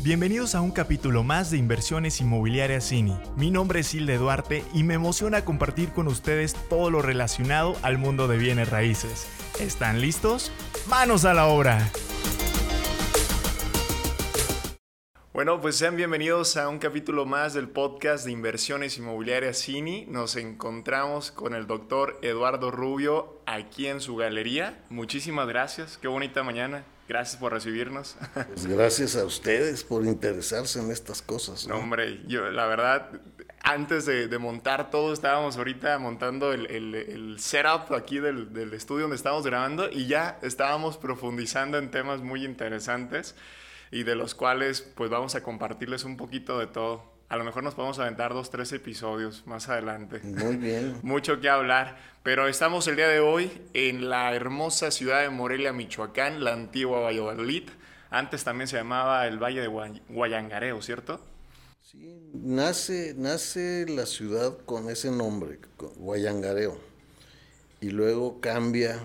Bienvenidos a un capítulo más de Inversiones Inmobiliarias Cini. Mi nombre es Hilde Duarte y me emociona compartir con ustedes todo lo relacionado al mundo de bienes raíces. ¿Están listos? ¡Manos a la obra! Bueno, pues sean bienvenidos a un capítulo más del podcast de Inversiones Inmobiliarias Cini. Nos encontramos con el doctor Eduardo Rubio aquí en su galería. Muchísimas gracias, qué bonita mañana. Gracias por recibirnos. Pues gracias a ustedes por interesarse en estas cosas. ¿no? hombre, yo la verdad, antes de, montar todo, estábamos ahorita montando el, el, setup aquí del, del, estudio donde estábamos grabando y ya estábamos profundizando en temas muy interesantes y de los cuales pues vamos a compartirles un poquito de todo. A lo mejor nos podemos aventar dos, tres episodios más adelante. Muy bien. Mucho que hablar. Pero estamos el día de hoy en la hermosa ciudad de Morelia, Michoacán, la antigua Valladolid. Antes también se llamaba el Valle de Guayangareo, ¿cierto? Sí, nace, nace la ciudad con ese nombre, Guayangareo. Y luego cambia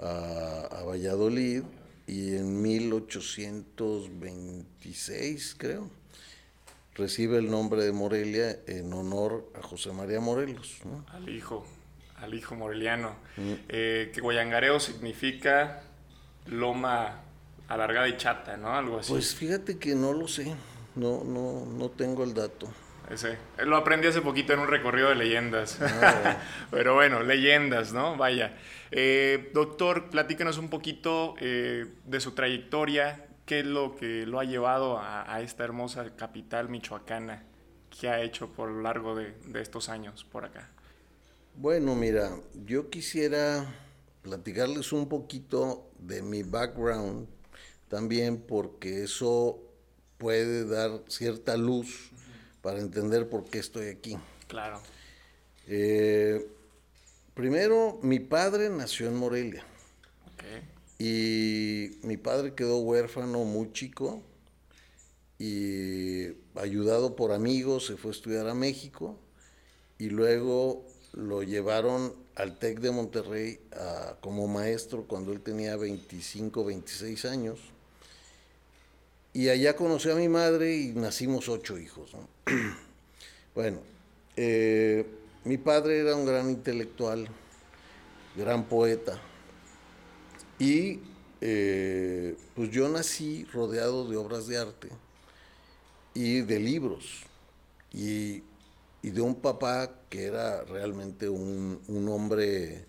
a, a Valladolid y en 1826, creo recibe el nombre de Morelia en honor a José María Morelos. Al hijo, al hijo moreliano. Mm. Eh, que Guayangareo significa loma alargada y chata, ¿no? Algo así. Pues fíjate que no lo sé, no, no, no tengo el dato. Ese. Lo aprendí hace poquito en un recorrido de leyendas. Ah, Pero bueno, leyendas, ¿no? Vaya. Eh, doctor, platícanos un poquito eh, de su trayectoria, ¿Qué es lo que lo ha llevado a, esta hermosa capital michoacana que ha hecho por lo largo de, estos años por acá? Bueno, mira, yo quisiera platicarles un poquito de mi background también porque eso puede dar cierta luz para entender por qué estoy aquí. Claro. Eh, primero, mi padre nació en Morelia. Y mi padre quedó huérfano muy chico y ayudado por amigos se fue a estudiar a México y luego lo llevaron al TEC de Monterrey como maestro cuando él tenía 25, 26 años. Y allá conocí a mi madre y nacimos ocho hijos. bueno, eh, mi padre era un gran intelectual, gran poeta y eh, pues yo nací rodeado de obras de arte y de libros y, de un papá que era realmente un, hombre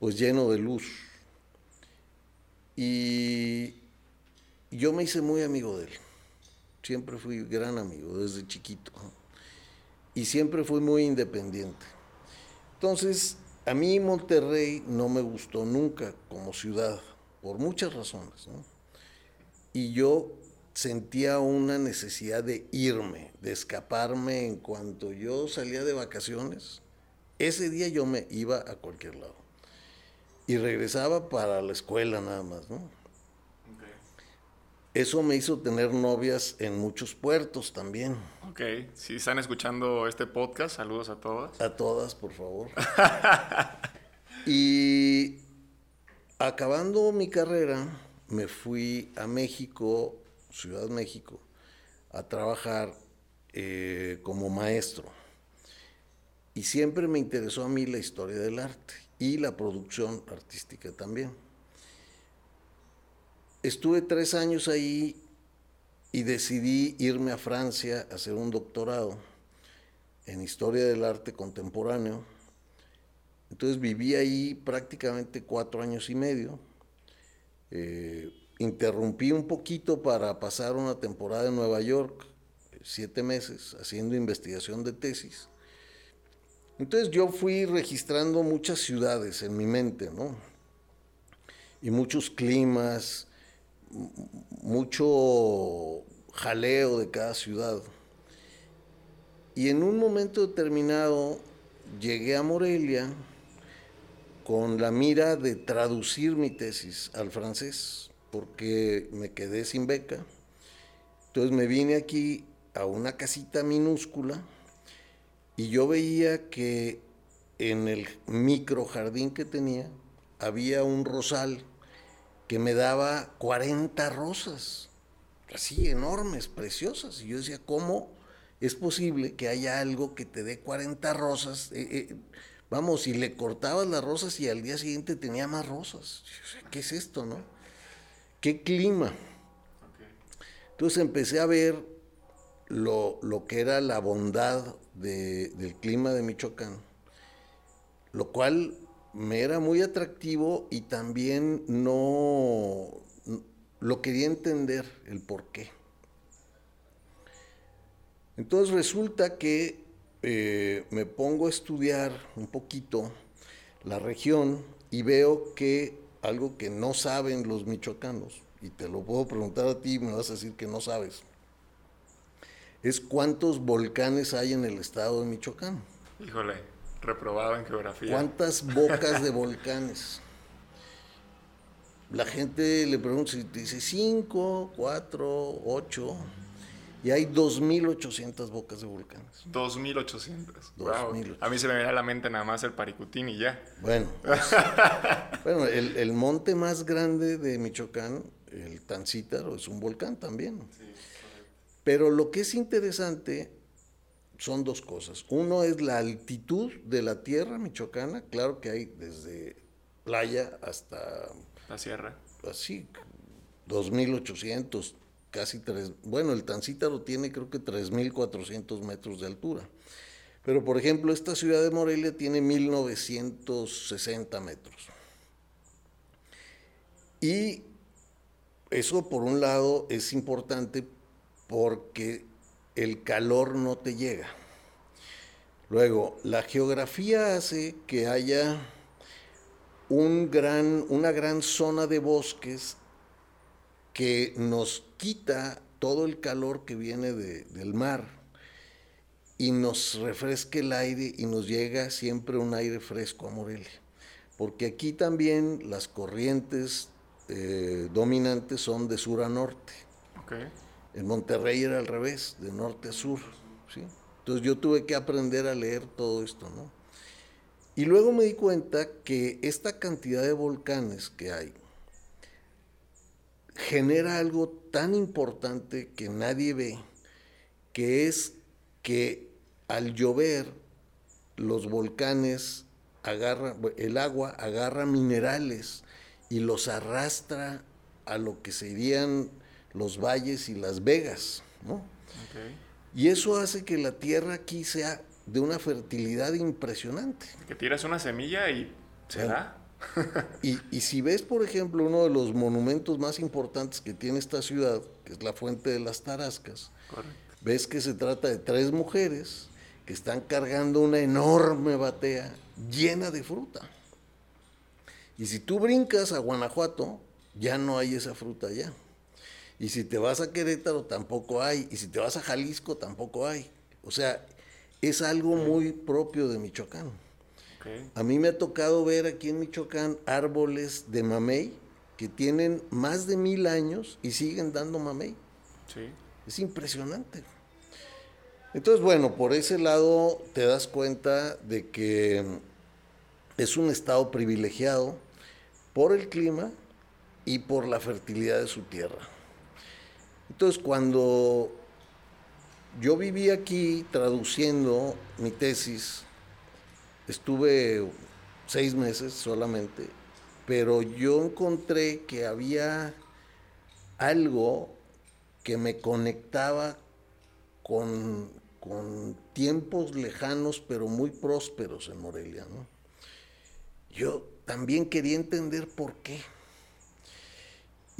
pues lleno de luz. Y yo me hice muy amigo de él. Siempre fui gran amigo desde chiquito. Y siempre fui muy independiente. Entonces, a mí Monterrey no me gustó nunca como ciudad, por muchas razones. Y yo sentía una necesidad de irme, de escaparme en cuanto yo salía de vacaciones. Ese día yo me iba a cualquier lado. Y regresaba para la escuela nada más, ¿no? Eso me hizo tener novias en muchos puertos también. Ok, si están escuchando este podcast, saludos a todas. A todas, por favor. y acabando mi carrera, me fui a México, Ciudad México, a trabajar eh, como maestro. Y siempre me interesó a mí la historia del arte y la producción artística también. Estuve tres años ahí y decidí irme a Francia a hacer un doctorado en historia del arte contemporáneo. Entonces viví ahí prácticamente cuatro años y medio. Eh, interrumpí un poquito para pasar una temporada en Nueva York, siete meses, haciendo investigación de tesis. Entonces yo fui registrando muchas ciudades en mi mente, ¿no? Y muchos climas, mucho jaleo de cada ciudad. Y en un momento determinado llegué a Morelia con la mira de traducir mi tesis al francés, porque me quedé sin beca. Entonces me vine aquí a una casita minúscula y yo veía que en el micro jardín que tenía había un rosal que me daba 40 rosas. así enormes, preciosas. Y yo decía, ¿cómo es posible que haya algo que te dé 40 rosas? Eh, eh, vamos, y le cortabas las rosas y al día siguiente tenía más rosas. ¿Qué es esto, no? ¿Qué clima? Entonces empecé a ver lo, que era la bondad del clima de Michoacán, lo cual me era muy atractivo y también no lo quería entender el por qué. Entonces resulta que eh, me pongo a estudiar un poquito la región y veo que algo que no saben los michoacanos, y te lo puedo preguntar a ti, me vas a decir que no sabes, es cuántos volcanes hay en el estado de Michoacán. Híjole, reprobado en geografía. ¿Cuántas bocas de volcanes? La gente le pregunta si dice 5, 4, 8. Y hay 2.800 bocas de volcanes. 2.800. A mí se me viene a la mente nada más el Paricutín y ya. Bueno, pues, bueno el, el, monte más grande de Michoacán, el Tancítaro, es un volcán también. Pero lo que es interesante son dos cosas. Uno es la altitud de la tierra michoacana. Claro que hay desde playa hasta... La sierra. Así, 2.800, casi tres, bueno, el Tancítaro tiene creo que 3.400 metros de altura. Pero por ejemplo, esta ciudad de Morelia tiene 1.960 metros. Y eso por un lado es importante porque el calor no te llega. Luego, la geografía hace que haya un gran, una gran zona de bosques que nos quita todo el calor que viene del mar y nos refresca el aire y nos llega siempre un aire fresco a Morelia. Porque aquí también las corrientes eh, dominantes son de sur a norte. En Monterrey era al revés, de norte a sur. ¿sí? Entonces yo tuve que aprender a leer todo esto, ¿no? Y luego me di cuenta que esta cantidad de volcanes que hay genera algo tan importante que nadie ve, que es que al llover los volcanes agarran, el agua agarra minerales y los arrastra a lo que serían los valles y las vegas, ¿no? Y eso hace que la tierra aquí sea de una fertilidad impresionante. Que tiras una semilla y se da. y, y, si ves, por ejemplo, uno de los monumentos más importantes que tiene esta ciudad, que es la Fuente de las Tarascas, ves que se trata de tres mujeres que están cargando una enorme batea llena de fruta. Y si tú brincas a Guanajuato, ya no hay esa fruta allá. Y si te vas a Querétaro, tampoco hay. Y si te vas a Jalisco, tampoco hay. O sea, es algo muy propio de Michoacán. A mí me ha tocado ver aquí en Michoacán árboles de mamey que tienen más de mil años y siguen dando mamey. Es impresionante. Entonces, bueno, por ese lado te das cuenta de que es un estado privilegiado por el clima y por la fertilidad de su tierra. Entonces, cuando yo viví aquí traduciendo mi tesis, estuve seis meses solamente, pero yo encontré que había algo que me conectaba con, tiempos lejanos pero muy prósperos en Morelia. Yo también quería entender por qué.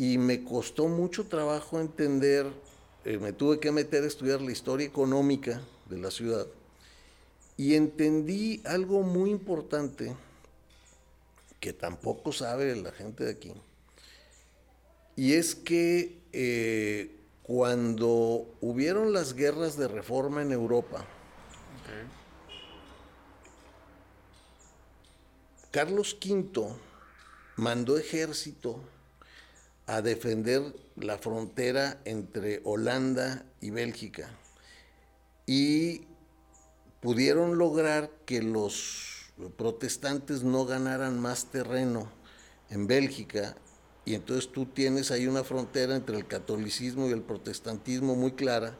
Y me costó mucho trabajo entender, eh, me tuve que meter a estudiar la historia económica de la ciudad y entendí algo muy importante que tampoco sabe la gente de aquí. Y es que eh, cuando hubieron las guerras de reforma en Europa, Carlos V mandó ejército a defender la frontera entre Holanda y Bélgica y pudieron lograr que los protestantes no ganaran más terreno en Bélgica y entonces tú tienes ahí una frontera entre el catolicismo y el protestantismo muy clara,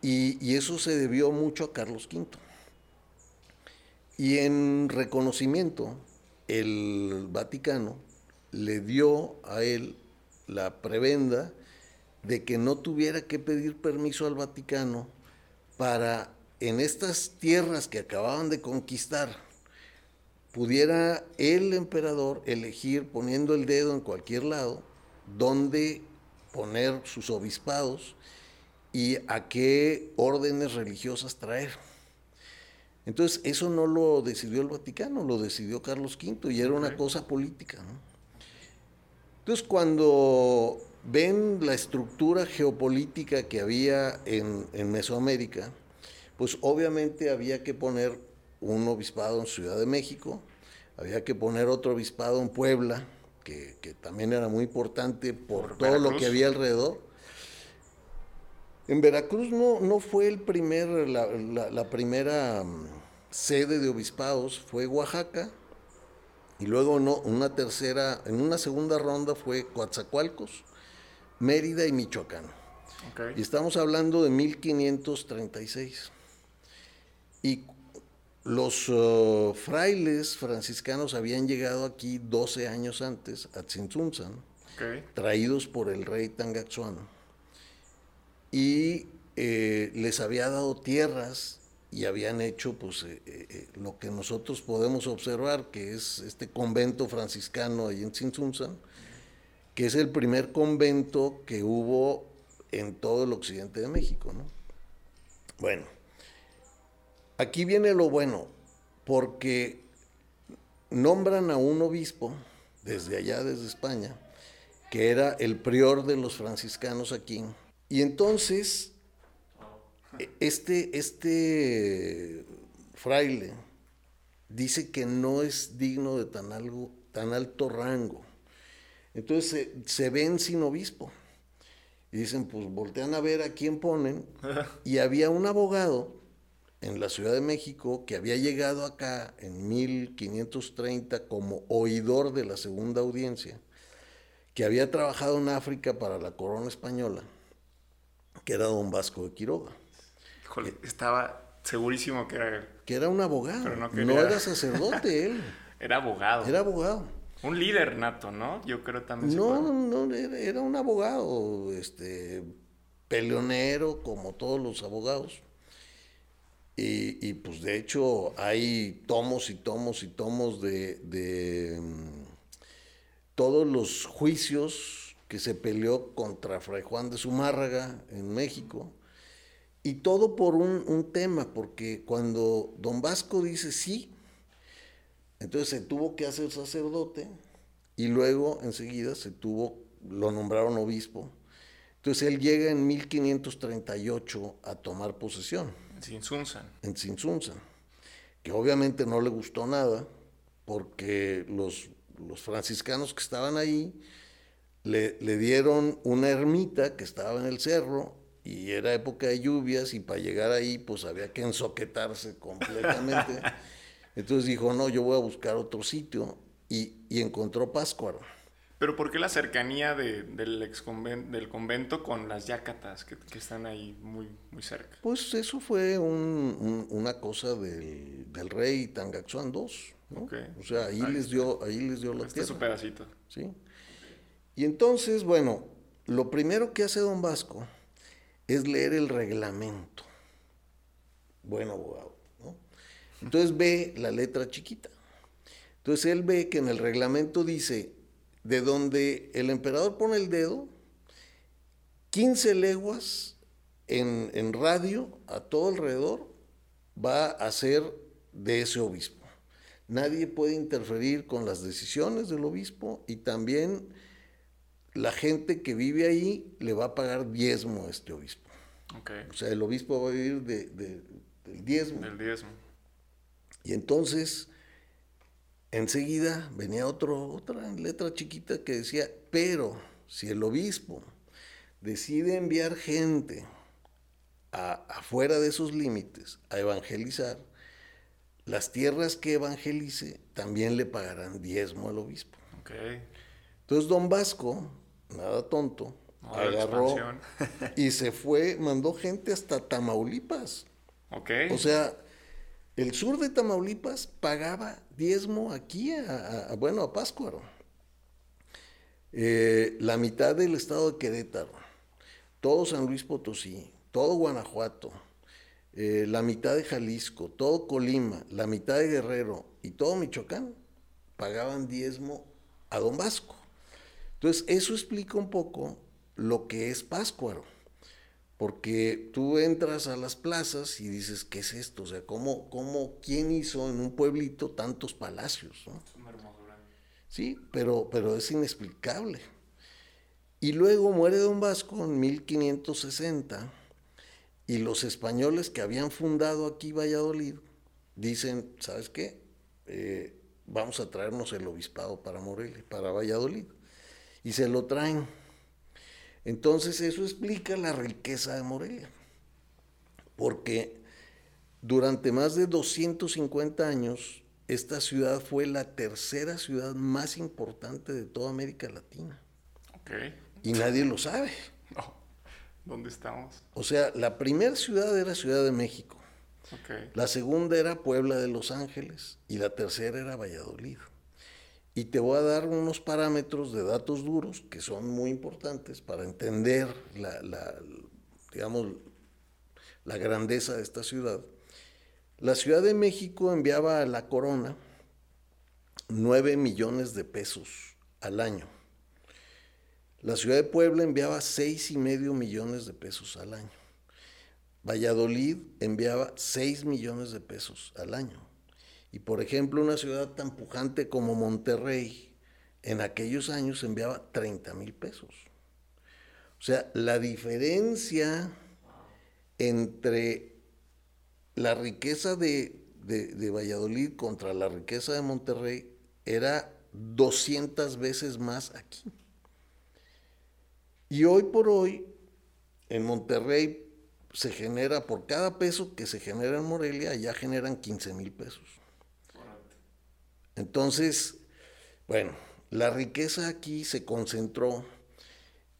y, y eso se debió mucho a Carlos V. Y en reconocimiento, el Vaticano le dio a él la prebenda de que no tuviera que pedir permiso al Vaticano para en estas tierras que acababan de conquistar, pudiera el emperador elegir poniendo el dedo en cualquier lado dónde poner sus obispados y a qué órdenes religiosas traer. Entonces, eso no lo decidió el Vaticano, lo decidió Carlos V y era una cosa política. Entonces, cuando ven la estructura geopolítica que había en, en Mesoamérica, pues obviamente había que poner un obispado en Ciudad de México, había que poner otro obispado en Puebla, que, también era muy importante por, todo lo que había alrededor. En Veracruz no, no fue el primer, la, primera mm, sede de obispados, fue Oaxaca, y luego no, una tercera, en una segunda ronda fue Coatzacoalcos, Mérida y Michoacán. Y estamos hablando de 1536. Y los uh, frailes franciscanos habían llegado aquí 12 años antes, a Tzintzuntzan, traídos por el rey Tangaxuano, y eh, les había dado tierras y habían hecho pues, eh, eh, lo que nosotros podemos observar, que es este convento franciscano ahí en Tzintzuntzan, que es el primer convento que hubo en todo el occidente de México. ¿no? Bueno, Aquí viene lo bueno, porque nombran a un obispo desde allá, desde España, que era el prior de los franciscanos aquí. Y entonces, este, este fraile dice que no es digno de tan, algo, tan alto rango. Entonces se, se ven sin obispo. Y dicen, pues voltean a ver a quién ponen. Y había un abogado en la Ciudad de México que había llegado acá en 1530 como oidor de la segunda audiencia, que había trabajado en África para la corona española, que era don Vasco de Quiroga. Híjole, estaba segurísimo que era Que era un abogado, no, era sacerdote él. era abogado. Era abogado. Un líder nato, ¿no? Yo creo también. No, no, era un abogado, este, peleonero, como todos los abogados. Y, pues de hecho hay tomos y tomos y tomos de, mm, todos los juicios que se peleó contra Fray Juan de Zumárraga en México. Y todo por un, un, tema, porque cuando don Vasco dice sí, entonces se tuvo que hacer sacerdote y luego enseguida se tuvo, lo nombraron obispo. Entonces él llega en 1538 a tomar posesión. En Tzintzuntzan. En Tzintzuntzan. Que obviamente no le gustó nada, porque los, los franciscanos que estaban ahí le, le, dieron una ermita que estaba en el cerro y era época de lluvias y para llegar ahí pues había que ensoquetarse completamente. Entonces dijo, no, yo voy a buscar otro sitio y, y encontró Páscuaro. Pero ¿por qué la cercanía del, ex del convento con las yacatas que, están ahí muy, muy cerca? Pues eso fue una cosa del, rey Tangaxuan II. O sea, ahí les dio, ahí les dio la este es su pedacito. Sí. Y entonces, bueno, lo primero que hace don Vasco es leer el reglamento. Buen abogado, ¿no? Entonces ve la letra chiquita. Entonces él ve que en el reglamento dice de donde el emperador pone el dedo, 15 leguas en, radio a todo alrededor va a ser de ese obispo. Nadie puede interferir con las decisiones del obispo y también la gente que vive ahí le va a pagar diezmo a este obispo. O sea, el obispo va a vivir de, del diezmo. Del diezmo. Y entonces Enseguida venía otro, otra letra chiquita que decía, pero si el obispo decide enviar gente afuera de esos límites a evangelizar, las tierras que evangelice también le pagarán diezmo al obispo. Entonces don Vasco, nada tonto, agarró y se fue, mandó gente hasta Tamaulipas. Ok. O sea, el sur de Tamaulipas pagaba diezmo aquí, a, bueno, a Páscuaro. Eh, la mitad del estado de Querétaro, todo San Luis Potosí, todo Guanajuato, eh, la mitad de Jalisco, todo Colima, la mitad de Guerrero y todo Michoacán pagaban diezmo a Don Vasco. Entonces, eso explica un poco lo que es Páscuaro. Porque tú entras a las plazas y dices, ¿qué es esto? O sea, ¿cómo, cómo, quién hizo en un pueblito tantos palacios? Sí, pero, pero es inexplicable. Y luego muere Don Vasco en 1560 y los españoles que habían fundado aquí Valladolid dicen, ¿sabes qué? Eh, vamos a traernos el obispado para Morelia, para Valladolid. Y se lo traen. Entonces eso explica la riqueza de Morelia, porque durante más de 250 años esta ciudad fue la tercera ciudad más importante de toda América Latina. Y nadie lo sabe. ¿Dónde estamos? O sea, la primera ciudad era Ciudad de México. La segunda era Puebla de Los Ángeles y la tercera era Valladolid. Y te voy a dar unos parámetros de datos duros que son muy importantes para entender la, digamos, la grandeza de esta ciudad. La Ciudad de México enviaba a la corona 9 millones de pesos al año. La ciudad de Puebla enviaba seis y medio millones de pesos al año. Valladolid enviaba 6 millones de pesos al año. Y por ejemplo, una ciudad tan pujante como Monterrey, en aquellos años enviaba 30 mil pesos. O sea, la diferencia entre la riqueza de, de, Valladolid contra la riqueza de Monterrey era 200 veces más aquí. Y hoy por hoy, en Monterrey se genera, por cada peso que se genera en Morelia, ya generan 15 mil pesos. Entonces, bueno, la riqueza aquí se concentró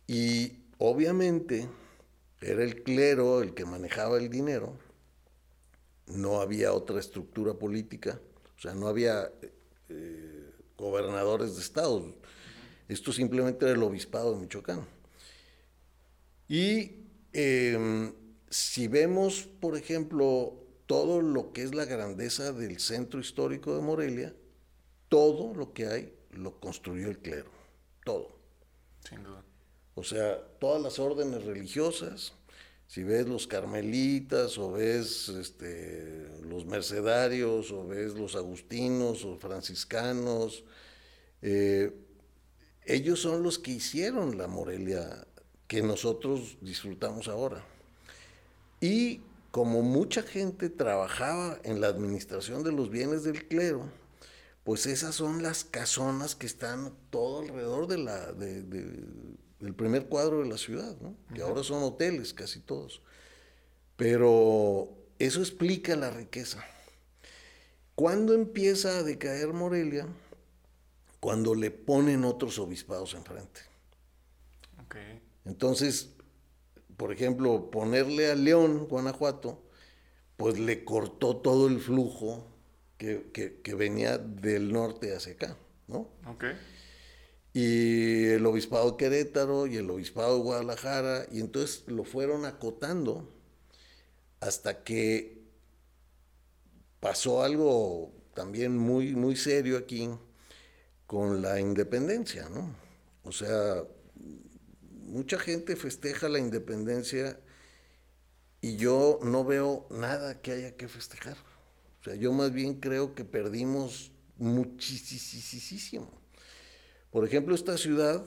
y obviamente era el clero el que manejaba el dinero, no había otra estructura política, o sea, no había eh, gobernadores de estados, esto simplemente era el obispado de Michoacán. Y em, si vemos, por ejemplo, todo lo que es la grandeza del centro histórico de Morelia, todo lo que hay lo construyó el clero, todo. Sin duda. O sea, todas las órdenes religiosas, si ves los carmelitas o ves este, los mercedarios o ves los agustinos o franciscanos, eh, ellos son los que hicieron la Morelia que nosotros disfrutamos ahora. Y como mucha gente trabajaba en la administración de los bienes del clero, pues esas son las casonas que están todo alrededor de la, del primer cuadro de la ciudad, ¿no? que ahora son hoteles casi todos. Pero eso explica la riqueza. ¿Cuándo empieza a decaer Morelia? Cuando le ponen otros obispados enfrente. Entonces, por ejemplo, ponerle a León, Guanajuato, pues le cortó todo el flujo que, venía del norte hacia acá, ¿no? Ok. Y el obispado de Querétaro y el obispado de Guadalajara, y entonces lo fueron acotando hasta que pasó algo también muy, muy serio aquí con la independencia, ¿no? O sea, mucha gente festeja la independencia y yo no veo nada que haya que festejar. O sea, yo más bien creo que perdimos muchísimo. Por ejemplo, esta ciudad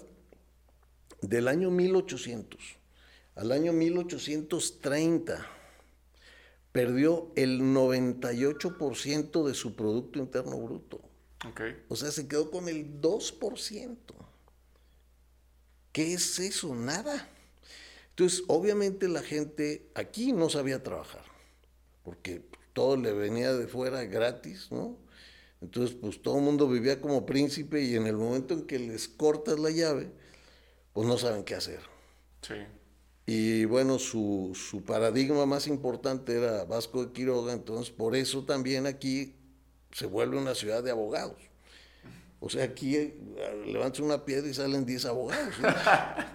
del año 1800 al año 1830 perdió el 98% de su Producto Interno Bruto. O sea, se quedó con el 2%. ¿Qué es eso? Nada. Entonces, obviamente la gente aquí no sabía trabajar, porque todo le venía de fuera gratis, ¿no? Entonces, pues todo el mundo vivía como príncipe y en el momento en que les cortas la llave, pues no saben qué hacer. Sí. Y bueno, su, su, paradigma más importante era Vasco de Quiroga, entonces por eso también aquí se vuelve una ciudad de abogados. O sea, aquí eh, levantas una piedra y salen 10 abogados.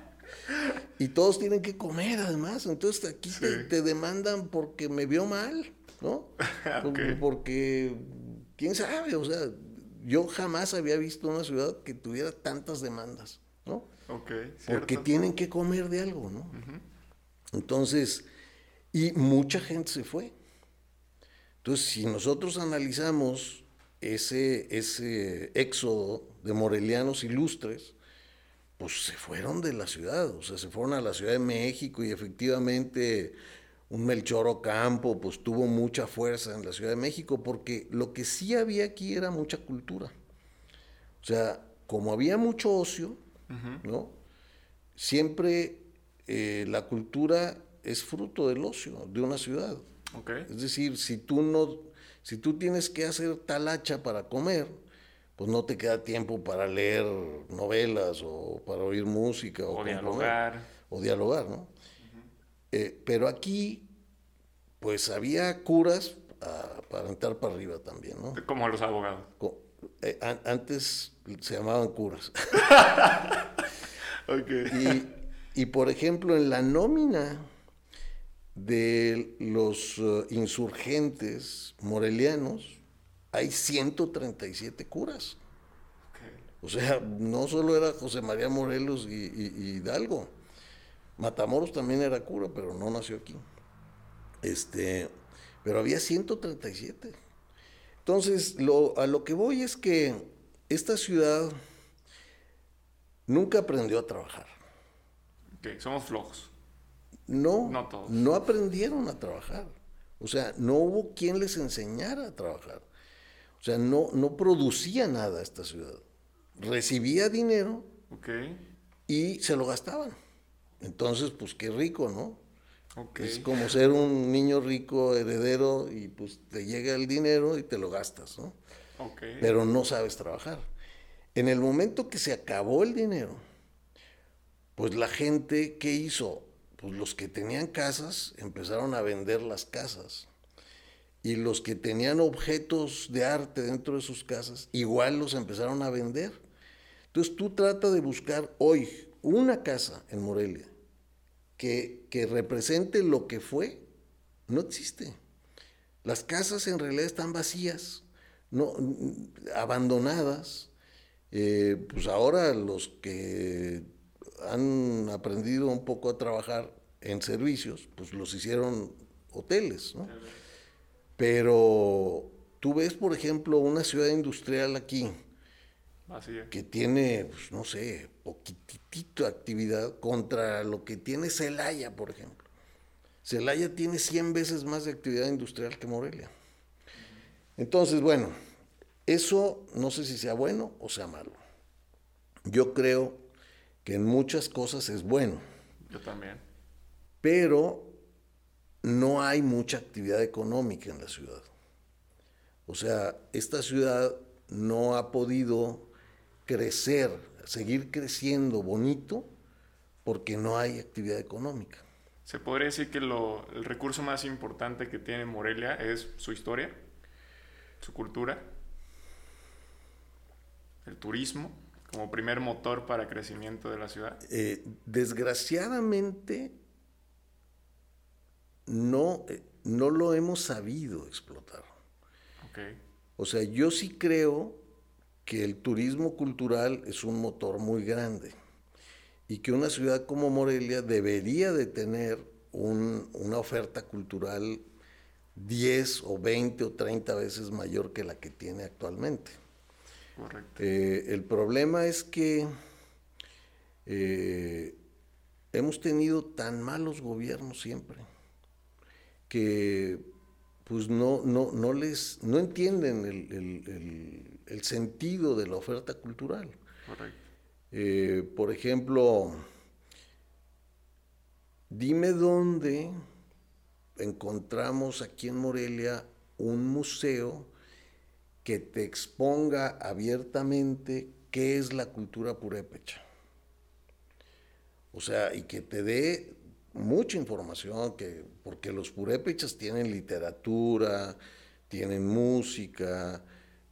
y todos tienen que comer además, entonces aquí te, demandan porque me vio mal, ¿no? Porque, quién sabe, o sea, yo jamás había visto una ciudad que tuviera tantas demandas, ¿no? Porque tienen que comer de algo, ¿no? Entonces, y mucha gente se fue. Entonces, si nosotros analizamos ese, ese éxodo de morelianos ilustres, pues se fueron de la ciudad, o sea, se fueron a la Ciudad de México y efectivamente un Melchor Ocampo pues tuvo mucha fuerza en la Ciudad de México porque lo que sí había aquí era mucha cultura. O sea, como había mucho ocio, ¿no? Siempre eh, la cultura es fruto del ocio de una ciudad. Es decir, si tú no, si tú tienes que hacer talacha para comer, pues no te queda tiempo para leer novelas o para oír música o, dialogar. O dialogar, ¿no? Eh, pero aquí, pues había curas para entrar para arriba también, ¿no? Como los abogados. Eh, antes se llamaban curas. y, por ejemplo, en la nómina de los uh, insurgentes morelianos hay 137 curas. O sea, no solo era José María Morelos y, Hidalgo. Matamoros también era cura, pero no nació aquí. Este, pero había 137. Entonces, a lo que voy es que esta ciudad nunca aprendió a trabajar. somos flojos. No, no, aprendieron a trabajar. O sea, no hubo quien les enseñara a trabajar. O sea, no, no producía nada esta ciudad. Recibía dinero y se lo gastaban. Entonces, pues qué rico, ¿no? Es como ser un niño rico, heredero, y pues te llega el dinero y te lo gastas, ¿no? Pero no sabes trabajar. En el momento que se acabó el dinero, pues la gente, ¿qué hizo? Pues los que tenían casas empezaron a vender las casas. Y los que tenían objetos de arte dentro de sus casas, igual los empezaron a vender. Entonces tú trata de buscar hoy una casa en Morelia que, que represente lo que fue, no existe. Las casas en realidad están vacías, no, abandonadas. Eh, pues ahora los que han aprendido un poco a trabajar en servicios, pues los hicieron hoteles, ¿no? Pero tú ves, por ejemplo, una ciudad industrial aquí, que tiene, pues, no sé, poquitito actividad contra lo que tiene Celaya, por ejemplo. Celaya tiene 100 veces más de actividad industrial que Morelia. Entonces, bueno, eso no sé si sea bueno o sea malo. Yo creo que en muchas cosas es bueno. Yo también. Pero no hay mucha actividad económica en la ciudad. O sea, esta ciudad no ha podido crecer, seguir creciendo bonito, porque no hay actividad económica. ¿Se podría decir que lo, el recurso más importante que tiene Morelia es su historia, su cultura, el turismo? como primer motor para crecimiento de la ciudad? Eh, desgraciadamente, no, eh, no lo hemos sabido explotar. O sea, yo sí creo que el turismo cultural es un motor muy grande y que una ciudad como Morelia debería de tener una oferta cultural 10 o 20 o 30 veces mayor que la que tiene actualmente. Eh, el problema es que eh, hemos tenido tan malos gobiernos siempre que pues no, no, no les no entienden el, sentido de la oferta cultural. Eh, por ejemplo, dime dónde encontramos aquí en Morelia un museo que te exponga abiertamente qué es la cultura purépecha. O sea, y que te dé mucha información, que, porque los purépechas tienen literatura, tienen música,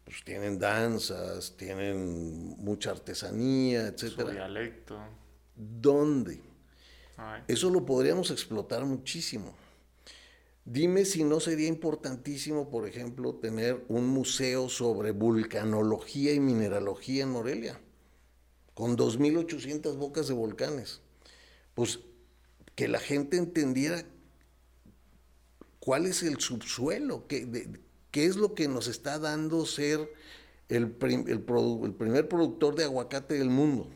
pues tienen danzas, tienen mucha artesanía, etc. Su dialecto. ¿Dónde? Eso lo podríamos explotar muchísimo. Dime si no sería importantísimo, por ejemplo, tener un museo sobre vulcanología y mineralogía en Morelia, con 2.800 bocas de volcanes. Pues que la gente entendiera cuál es el subsuelo, qué, qué es lo que nos está dando ser el, el, primer productor de aguacate del mundo,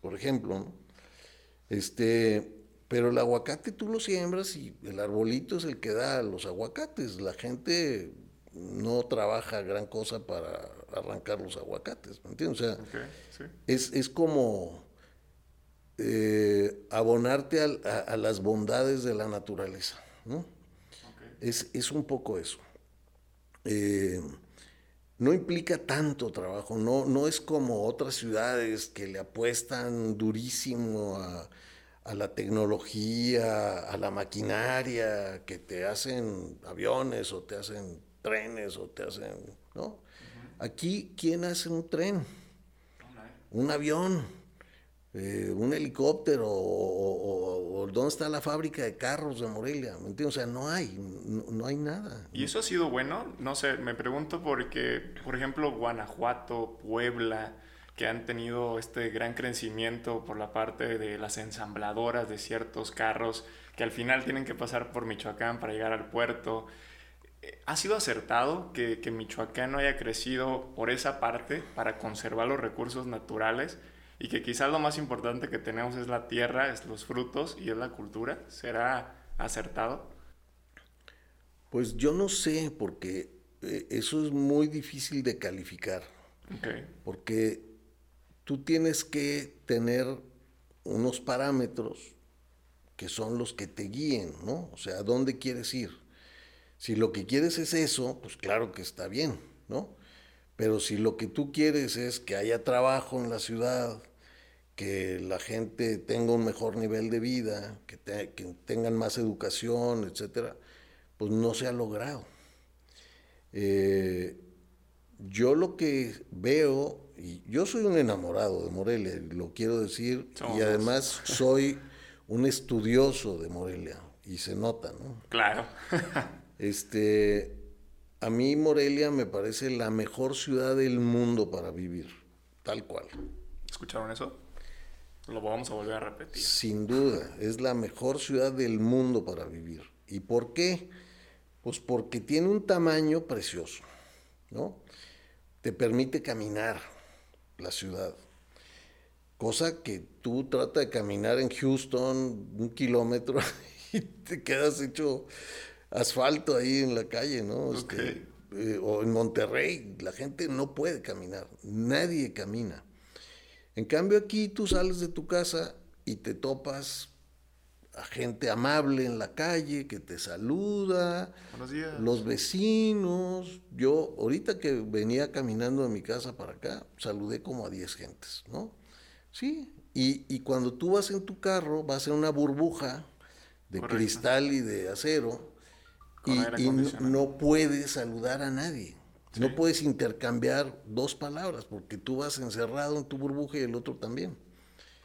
por ejemplo. Este, pero el aguacate tú lo siembras y el arbolito es el que da los aguacates. La gente no trabaja gran cosa para arrancar los aguacates, ¿me entiendes? O sea, es, como eh, abonarte a, las bondades de la naturaleza. ¿no? Es, un poco eso. Eh, no implica tanto trabajo, no, no es como otras ciudades que le apuestan durísimo a, la tecnología, a la maquinaria, que te hacen aviones o te hacen trenes o te hacen, ¿no? Aquí, ¿quién hace un tren? Un avión eh, un helicóptero o, dónde está la fábrica de carros de Morelia, ¿me entiendes? O sea, no hay, no, hay nada. ¿Y eso ha sido bueno? No sé, me pregunto porque, por ejemplo, Guanajuato, Puebla, que han tenido este gran crecimiento por la parte de las ensambladoras de ciertos carros que al final tienen que pasar por Michoacán para llegar al puerto. ¿Ha sido acertado que, que Michoacán no haya crecido por esa parte para conservar los recursos naturales? Y que quizás lo más importante que tenemos es la tierra, es los frutos y es la cultura. ¿Será acertado? Pues yo no sé, porque eh, eso es muy difícil de calificar. Porque tú tienes que tener unos parámetros que son los que te guíen, ¿no? O sea, ¿a dónde quieres ir? Si lo que quieres es eso, pues claro que está bien, ¿no? Pero si lo que tú quieres es que haya trabajo en la ciudad, que la gente tenga un mejor nivel de vida, que, tengan más educación, etcétera, pues no se ha logrado. Eh, yo lo que veo, y yo soy un enamorado de Morelia, lo quiero decir, y además soy un estudioso de Morelia, y se nota, ¿no? Claro. este, a mí Morelia me parece la mejor ciudad del mundo para vivir, tal cual. ¿Escucharon eso? Lo vamos a volver a repetir. Sin duda, es la mejor ciudad del mundo para vivir. ¿Y por qué? Pues porque tiene un tamaño precioso, ¿no? Te permite caminar la ciudad. Cosa que tú tratas de caminar en Houston un kilómetro y te quedas hecho asfalto ahí en la calle, ¿no? Este, eh, o en Monterrey, la gente no puede caminar, nadie camina. En cambio aquí tú sales de tu casa y te topas a gente amable en la calle que te saluda, Buenos días. los vecinos. Yo ahorita que venía caminando de mi casa para acá, saludé como a 10 gentes, ¿no? Sí, y, cuando tú vas en tu carro, vas en una burbuja de cristal y de acero y, no puedes saludar a nadie. No puedes intercambiar dos palabras porque tú vas encerrado en tu burbuja y el otro también.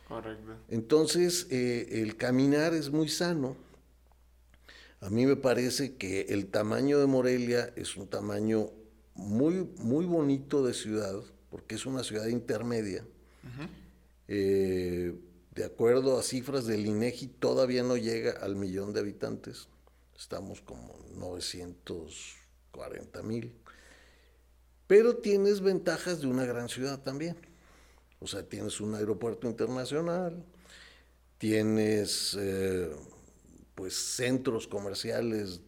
Correcto. Entonces, eh, el caminar es muy sano. A mí me parece que el tamaño de Morelia es un tamaño muy, muy bonito de ciudad, porque es una ciudad intermedia. Eh, de acuerdo a cifras del INEGI, todavía no llega al millón de habitantes. Estamos como 940 mil. Pero tienes ventajas de una gran ciudad también. O sea, tienes un aeropuerto internacional, tienes eh, pues centros comerciales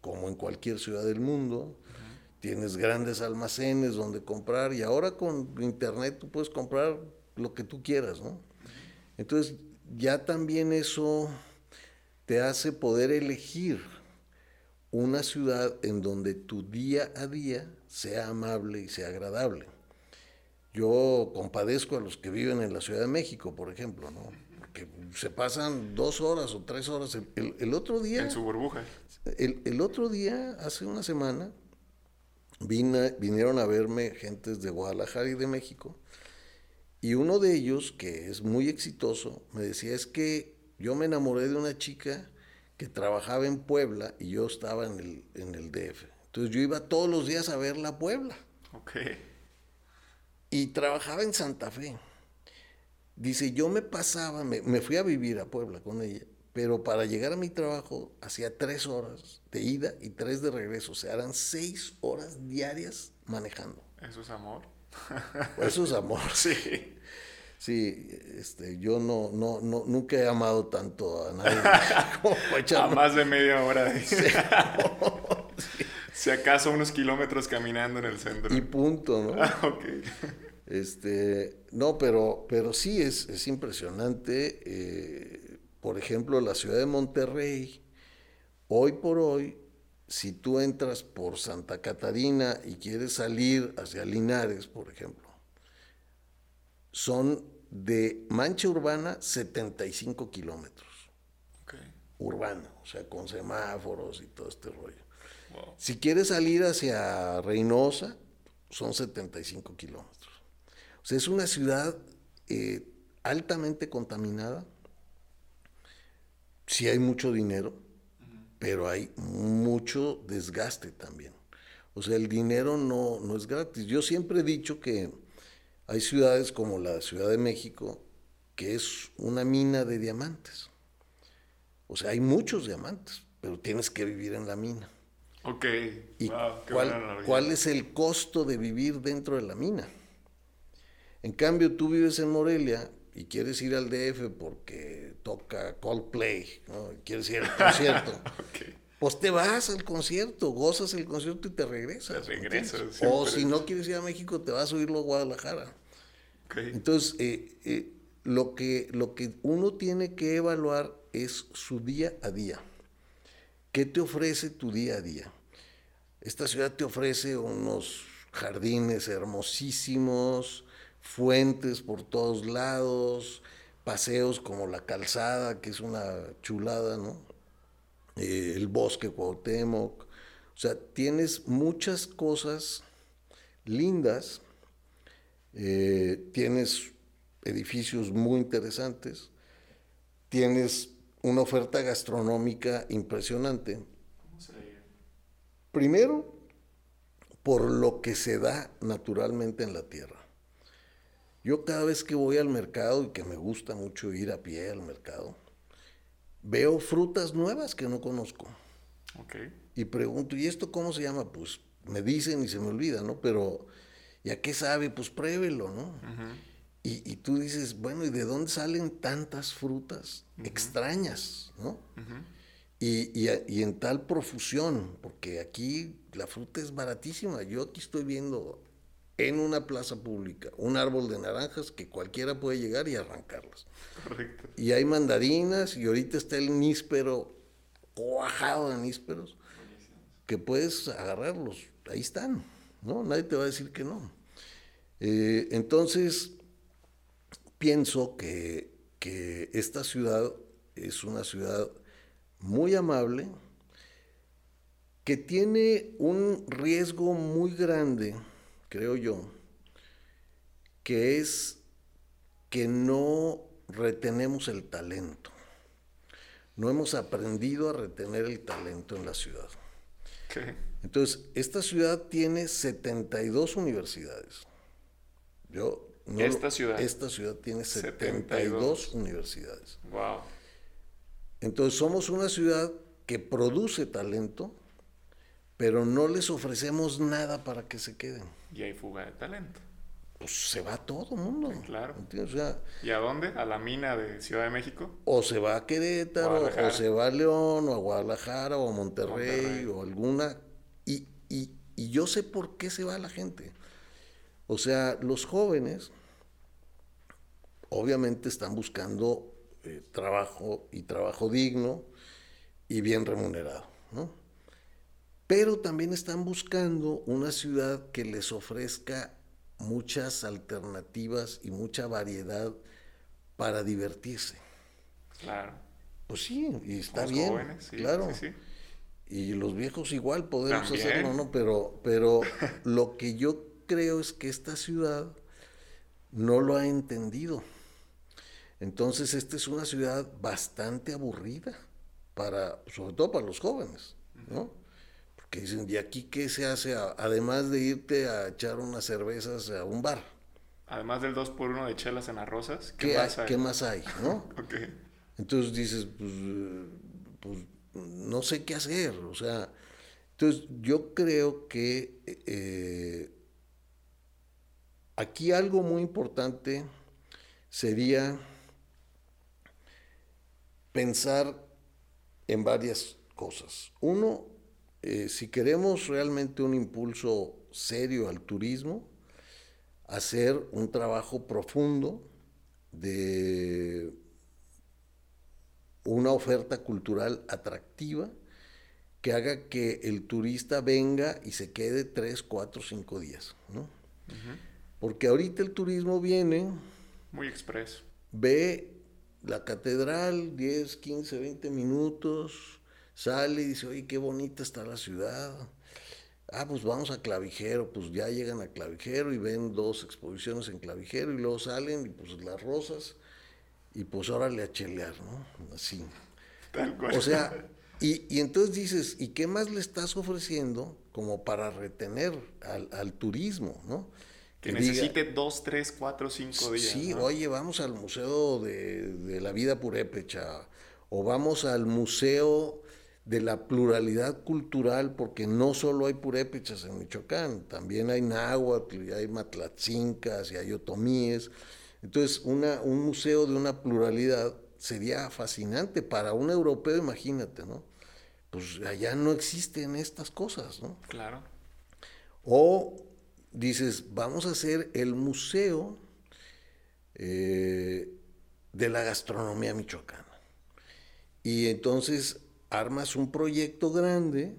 como en cualquier ciudad del mundo, tienes grandes almacenes donde comprar y ahora con internet tú puedes comprar lo que tú quieras, ¿no? Entonces ya también eso te hace poder elegir una ciudad en donde tu día a día sea amable y sea agradable. Yo compadezco a los que viven en la Ciudad de México, por ejemplo, ¿no? Porque se pasan dos horas o tres horas. El, otro día... En su burbuja. El, otro día, hace una semana, vinieron a verme gentes de Guadalajara y de México. Y uno de ellos, que es muy exitoso, me decía, es que yo me enamoré de una chica que trabajaba en Puebla y yo estaba en el, en el DF. Entonces yo iba todos los días a verla a Puebla. Ok. Y trabajaba en Santa Fe. Dice, yo me pasaba, me, me, fui a vivir a Puebla con ella, pero para llegar a mi trabajo hacía tres horas de ida y tres de regreso. O sea, eran seis horas diarias manejando. Eso es amor. Eso es amor. Sí. Sí, este, yo no, no, no, nunca he amado tanto a nadie a más de media hora. De... Si acaso unos kilómetros caminando en el centro. Y punto, ¿no? Ah, ok. Este, no, pero, pero sí es, es impresionante. Eh, por ejemplo, la ciudad de Monterrey, hoy por hoy, si tú entras por Santa Catarina y quieres salir hacia Linares, por ejemplo, son de mancha urbana 75 kilómetros. Urbana, o sea, con semáforos y todo este rollo. Si quieres salir hacia Reynosa, son 75 kilómetros. O sea, es una ciudad eh, altamente contaminada. Sí hay mucho dinero, pero hay mucho desgaste también. O sea, el dinero no, no es gratis. Yo siempre he dicho que hay ciudades como la Ciudad de México, que es una mina de diamantes. O sea, hay muchos diamantes, pero tienes que vivir en la mina. Ok. ¿Y cuál, cuál es el costo de vivir dentro de la mina? En cambio, tú vives en Morelia y quieres ir al DF porque toca Coldplay, ¿no? quieres ir al concierto. okay. Pues te vas al concierto, gozas el concierto y te regresas. Te regresas. O si no quieres ir a México, te vas a oírlo a Guadalajara. Entonces, eh, eh, lo, que, lo que uno tiene que evaluar es su día a día. ¿Qué te ofrece tu día a día? Esta ciudad te ofrece unos jardines hermosísimos, fuentes por todos lados, paseos como la calzada, que es una chulada, ¿no? Eh, el bosque Cuauhtémoc. O sea, tienes muchas cosas lindas eh, tienes edificios muy interesantes, tienes una oferta gastronómica impresionante. ¿Cómo se Primero, por lo que se da naturalmente en la tierra. Yo cada vez que voy al mercado y que me gusta mucho ir a pie al mercado, veo frutas nuevas que no conozco. Y pregunto, ¿y esto cómo se llama? Pues me dicen y se me olvida, ¿no? Pero ¿Y a qué sabe? Pues pruébelo, ¿no? Y, tú dices, bueno, ¿y de dónde salen tantas frutas extrañas, ¿no? y, y, en tal profusión, porque aquí la fruta es baratísima. Yo aquí estoy viendo en una plaza pública un árbol de naranjas que cualquiera puede llegar y arrancarlas. Correcto. Y hay mandarinas y ahorita está el níspero cuajado de nísperos que puedes agarrarlos. Ahí están. ¿no? Nadie te va a decir que no. Eh, entonces, pienso que, esta ciudad es una ciudad muy amable, que tiene un riesgo muy grande, creo yo, que es que no retenemos el talento. No hemos aprendido a retener el talento en la ciudad. Entonces, esta ciudad tiene 72 universidades. Yo esta ciudad. Esta ciudad tiene 72, universidades. Wow. Entonces somos una ciudad que produce talento, pero no les ofrecemos nada para que se queden. Y hay fuga de talento. Pues se va todo el mundo. claro. ¿Y a dónde? ¿A la mina de Ciudad de México? O se va a Querétaro, o se va a León, o a Guadalajara, o a Monterrey. o alguna y, yo sé por qué se va la gente. O sea, los jóvenes obviamente están buscando eh, trabajo y trabajo digno y bien remunerado, ¿no? pero también están buscando una ciudad que les ofrezca muchas alternativas y mucha variedad para divertirse. Claro. Pues sí, y está bien. Jóvenes, sí, claro. sí, sí. Y los viejos igual podemos También. hacerlo, ¿no? Pero, pero lo que yo creo es que esta ciudad no lo ha entendido. Entonces, esta es una ciudad bastante aburrida, para, sobre todo para los jóvenes, ¿no? Porque dicen, ¿y aquí qué se hace? a- Además de irte a echar unas cervezas a un bar. Además del 2 por 1 de chelas en las rosas, ¿qué, ¿Qué, más hay- qué más hay, no? Ok. Entonces dices, pues, eh, pues, no sé qué hacer. O sea, entonces yo creo que eh, aquí algo muy importante sería pensar en varias cosas. Uno, eh, si queremos realmente un impulso serio al turismo, hacer un trabajo profundo de una oferta cultural atractiva que haga que el turista venga y se quede tres, cuatro, cinco días, ¿no? Porque ahorita el turismo viene, Muy expreso. ve la catedral 10, 15, 20 minutos, sale y dice, oye, qué bonita está la ciudad. Ah, pues vamos a Clavijero, pues ya llegan a Clavijero y ven dos exposiciones en Clavijero y luego salen y pues las rosas y pues órale a chelear, ¿no? Así. Tal cual. O sea, y, y entonces dices, ¿y qué más le estás ofreciendo como para retener al, al turismo, ¿no? Que necesite 2, 3, 4, 5 días. Sí, ¿no? oye, vamos al Museo de, de la Vida Purépecha, o vamos al Museo de la Pluralidad Cultural, porque no solo hay purépechas en Michoacán, también hay náhuatl, y hay matlatzincas, y hay otomíes. Entonces, una, un museo de una pluralidad sería fascinante para un europeo, imagínate, ¿no? Pues allá no existen estas cosas, ¿no? Claro. O dices, vamos a hacer el museo eh, de la gastronomía michoacana. Y entonces armas un proyecto grande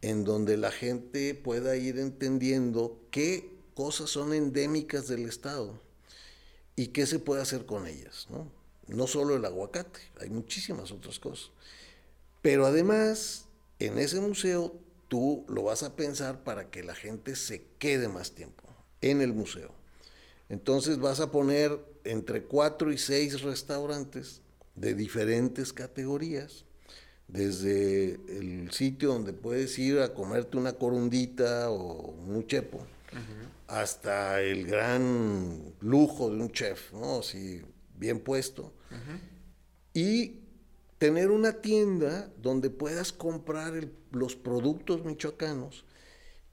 en donde la gente pueda ir entendiendo qué cosas son endémicas del Estado y qué se puede hacer con ellas. No, no solo el aguacate, hay muchísimas otras cosas. Pero además, en ese museo tú lo vas a pensar para que la gente se quede más tiempo en el museo. Entonces vas a poner entre cuatro y seis restaurantes de diferentes categorías, desde el sitio donde puedes ir a comerte una corundita o un chepo, hasta el gran lujo de un chef, ¿no? Así, bien puesto. Y tener una tienda donde puedas comprar el- los productos michoacanos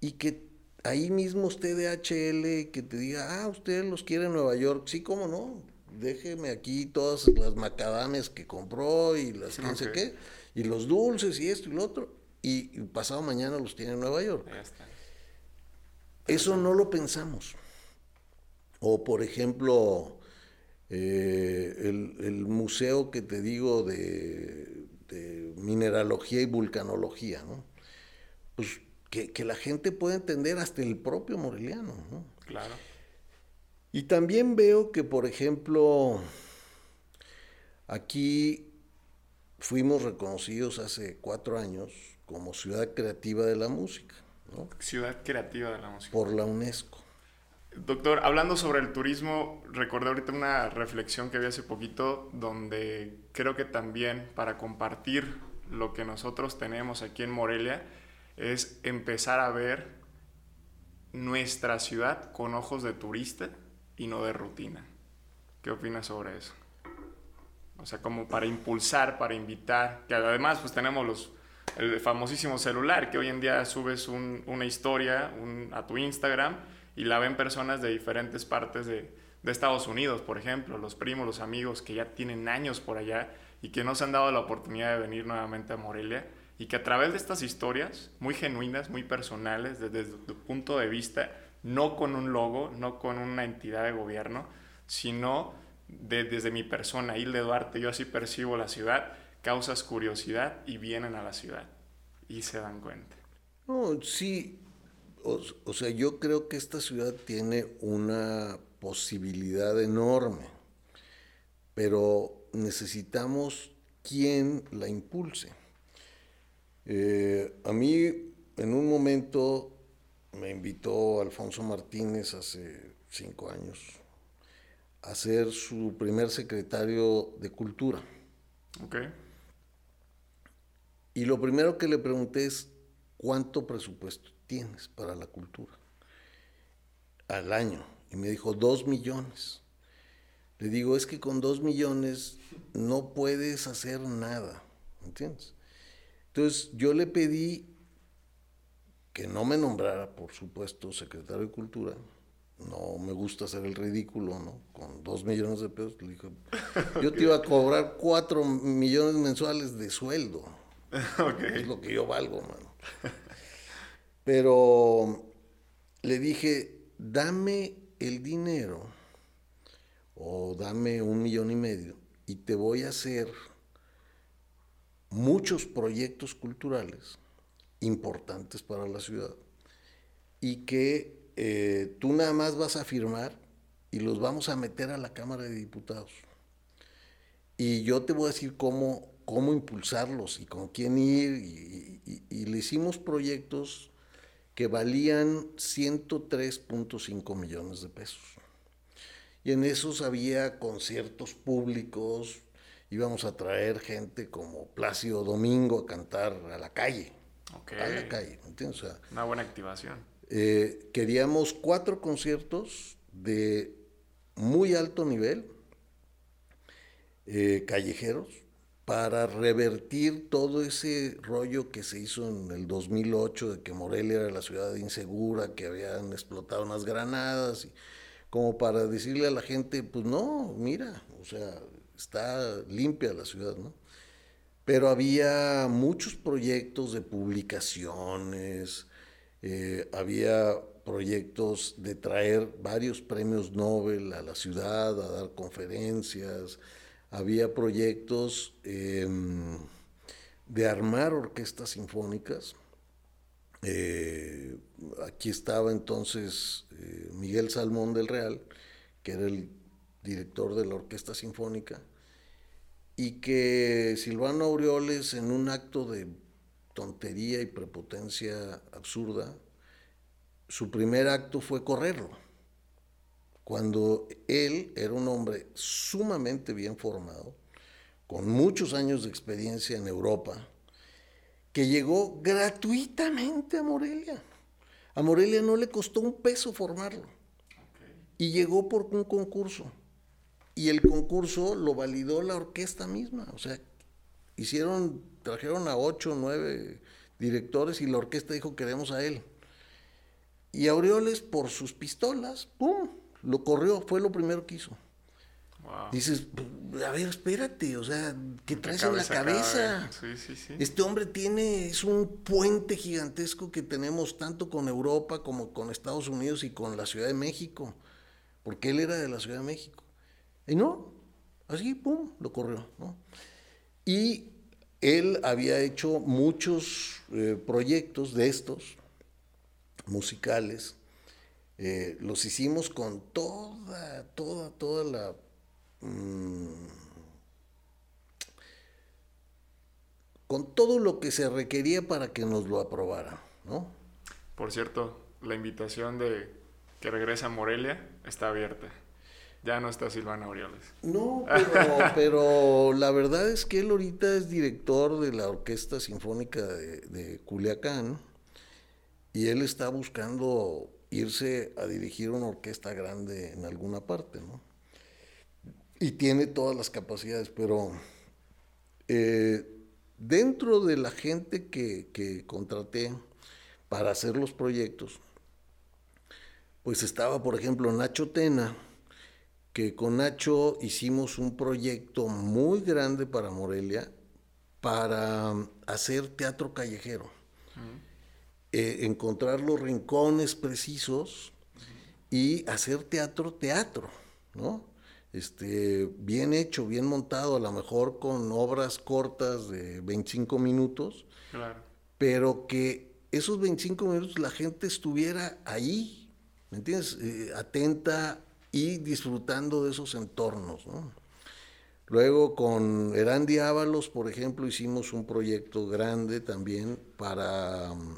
y que ahí mismo esté DHL que te diga, ah, usted los quiere en Nueva York. Sí, cómo no. Déjeme aquí todas las macadames que compró y las quién sé Ok. qué, y los dulces y esto y lo otro. Y, y pasado mañana los tiene en Nueva York. Ya está. Eso no lo pensamos. O por ejemplo, eh, el, el museo que te digo de, de mineralogía y vulcanología, ¿no? Pues que, que la gente pueda entender hasta el propio moreliano, ¿no? Claro. Y también veo que, por ejemplo, aquí fuimos reconocidos hace cuatro años como ciudad creativa de la música, ¿no? Ciudad creativa de la música. Por la UNESCO. Doctor, hablando sobre el turismo, recordé ahorita una reflexión que vi hace poquito donde creo que también para compartir lo que nosotros tenemos aquí en Morelia es empezar a ver nuestra ciudad con ojos de turista y no de rutina. ¿Qué opinas sobre eso? O sea, como para impulsar, para invitar, que además pues tenemos los, el famosísimo celular, que hoy en día subes un- una historia un- a tu Instagram y la ven personas de diferentes partes de, de Estados Unidos, por ejemplo, los primos, los amigos que ya tienen años por allá y que no se han dado la oportunidad de venir nuevamente a Morelia y que a través de estas historias muy genuinas, muy personales, desde tu punto de vista, no con un logo, no con una entidad de gobierno, sino de- desde mi persona, Hilde Duarte, yo así percibo la ciudad, causas curiosidad y vienen a la ciudad y se dan cuenta. No, sí, o, sea, yo creo que esta ciudad tiene una posibilidad enorme, pero necesitamos quien la impulse. Eh, a mí, en un momento, me invitó Alfonso Martínez hace cinco años a ser su primer secretario de Cultura. Okay. Y lo primero que le pregunté es, ¿cuánto presupuesto tienes para la cultura? Al año. Y me dijo, dos millones. Le digo, es que con dos millones no puedes hacer nada, ¿entiendes? Entonces yo le pedí que no me nombrara, por supuesto, secretario de Cultura. No me gusta hacer el ridículo, ¿no? Con dos millones de pesos. Le dije, yo te iba a cobrar cuatro millones mensuales de sueldo. Es lo que yo valgo, mano. Pero le dije, dame el dinero o dame un millón y medio y te voy a hacer muchos proyectos culturales importantes para la ciudad y que eh, tú nada más vas a firmar y los vamos a meter a la Cámara de Diputados. Y yo te voy a decir cómo cómo impulsarlos y con quién ir. Y, le hicimos proyectos que valían 103.5 millones de pesos. Y en esos había conciertos públicos, íbamos a traer gente como Plácido Domingo a cantar a la calle. A la calle, ¿entiendes? Una buena activación. Eh, queríamos cuatro conciertos de muy alto nivel, eh, callejeros, para revertir todo ese rollo que se hizo en el 2008 de que Morelia era la ciudad insegura, que habían explotado unas granadas, y como para decirle a la gente, pues no, mira, o sea, está limpia la ciudad, ¿no? Pero había muchos proyectos de publicaciones, eh, había proyectos de traer varios premios Nobel a la ciudad, a dar conferencias, había proyectos em, de armar orquestas sinfónicas. Eh, aquí estaba entonces eh, Miguel Salmón del Real, que era el director de la Orquesta Sinfónica, y que Silvano Aureoles, en un acto de tontería y prepotencia absurda, su primer acto fue correrlo cuando él era un hombre sumamente bien formado, con muchos años de experiencia en Europa, que llegó gratuitamente a Morelia. A Morelia no le costó un peso formarlo. Y llegó por un concurso. Y el concurso lo validó la orquesta misma. O sea, hicieron, trajeron a ocho o nueve directores y la orquesta dijo queremos a él. Y Aureoles, por sus pistolas, ¡pum! Lo corrió, fue lo primero que hizo. Dices, a ver, espérate, o sea, ¿qué traes en la cabeza? Este hombre tiene, es un puente gigantesco que tenemos tanto con Europa como con Estados Unidos y con la Ciudad de México, porque él era de la Ciudad de México. Y no, así, pum, lo corrió, ¿no? Y él había hecho muchos eh, proyectos de estos, musicales, eh, los hicimos con toda, toda, toda la... Mm, con todo lo que se requería para que nos lo aprobaran, ¿no? Por cierto, la invitación de que regrese a Morelia está abierta. Ya no está Silvana Orioles. No, pero, pero, la verdad es que él ahorita es director de la Orquesta Sinfónica de, de Culiacán y él está buscando irse a dirigir una orquesta grande en alguna parte, ¿no? Y tiene todas las capacidades, pero eh, dentro de la gente que, que contraté para hacer los proyectos, pues estaba, por ejemplo, Nacho Tena, que con Nacho hicimos un proyecto muy grande para Morelia para hacer teatro callejero. Eh, encontrar los rincones precisos y hacer teatro, teatro, ¿no? Este, bien hecho, bien montado, a lo mejor con obras cortas de 25 minutos, pero que esos 25 minutos la gente estuviera ahí, ¿me entiendes? Eh, atenta y disfrutando de esos entornos, ¿no? Luego con Erandi Ábalos, por ejemplo, hicimos un proyecto grande también para um,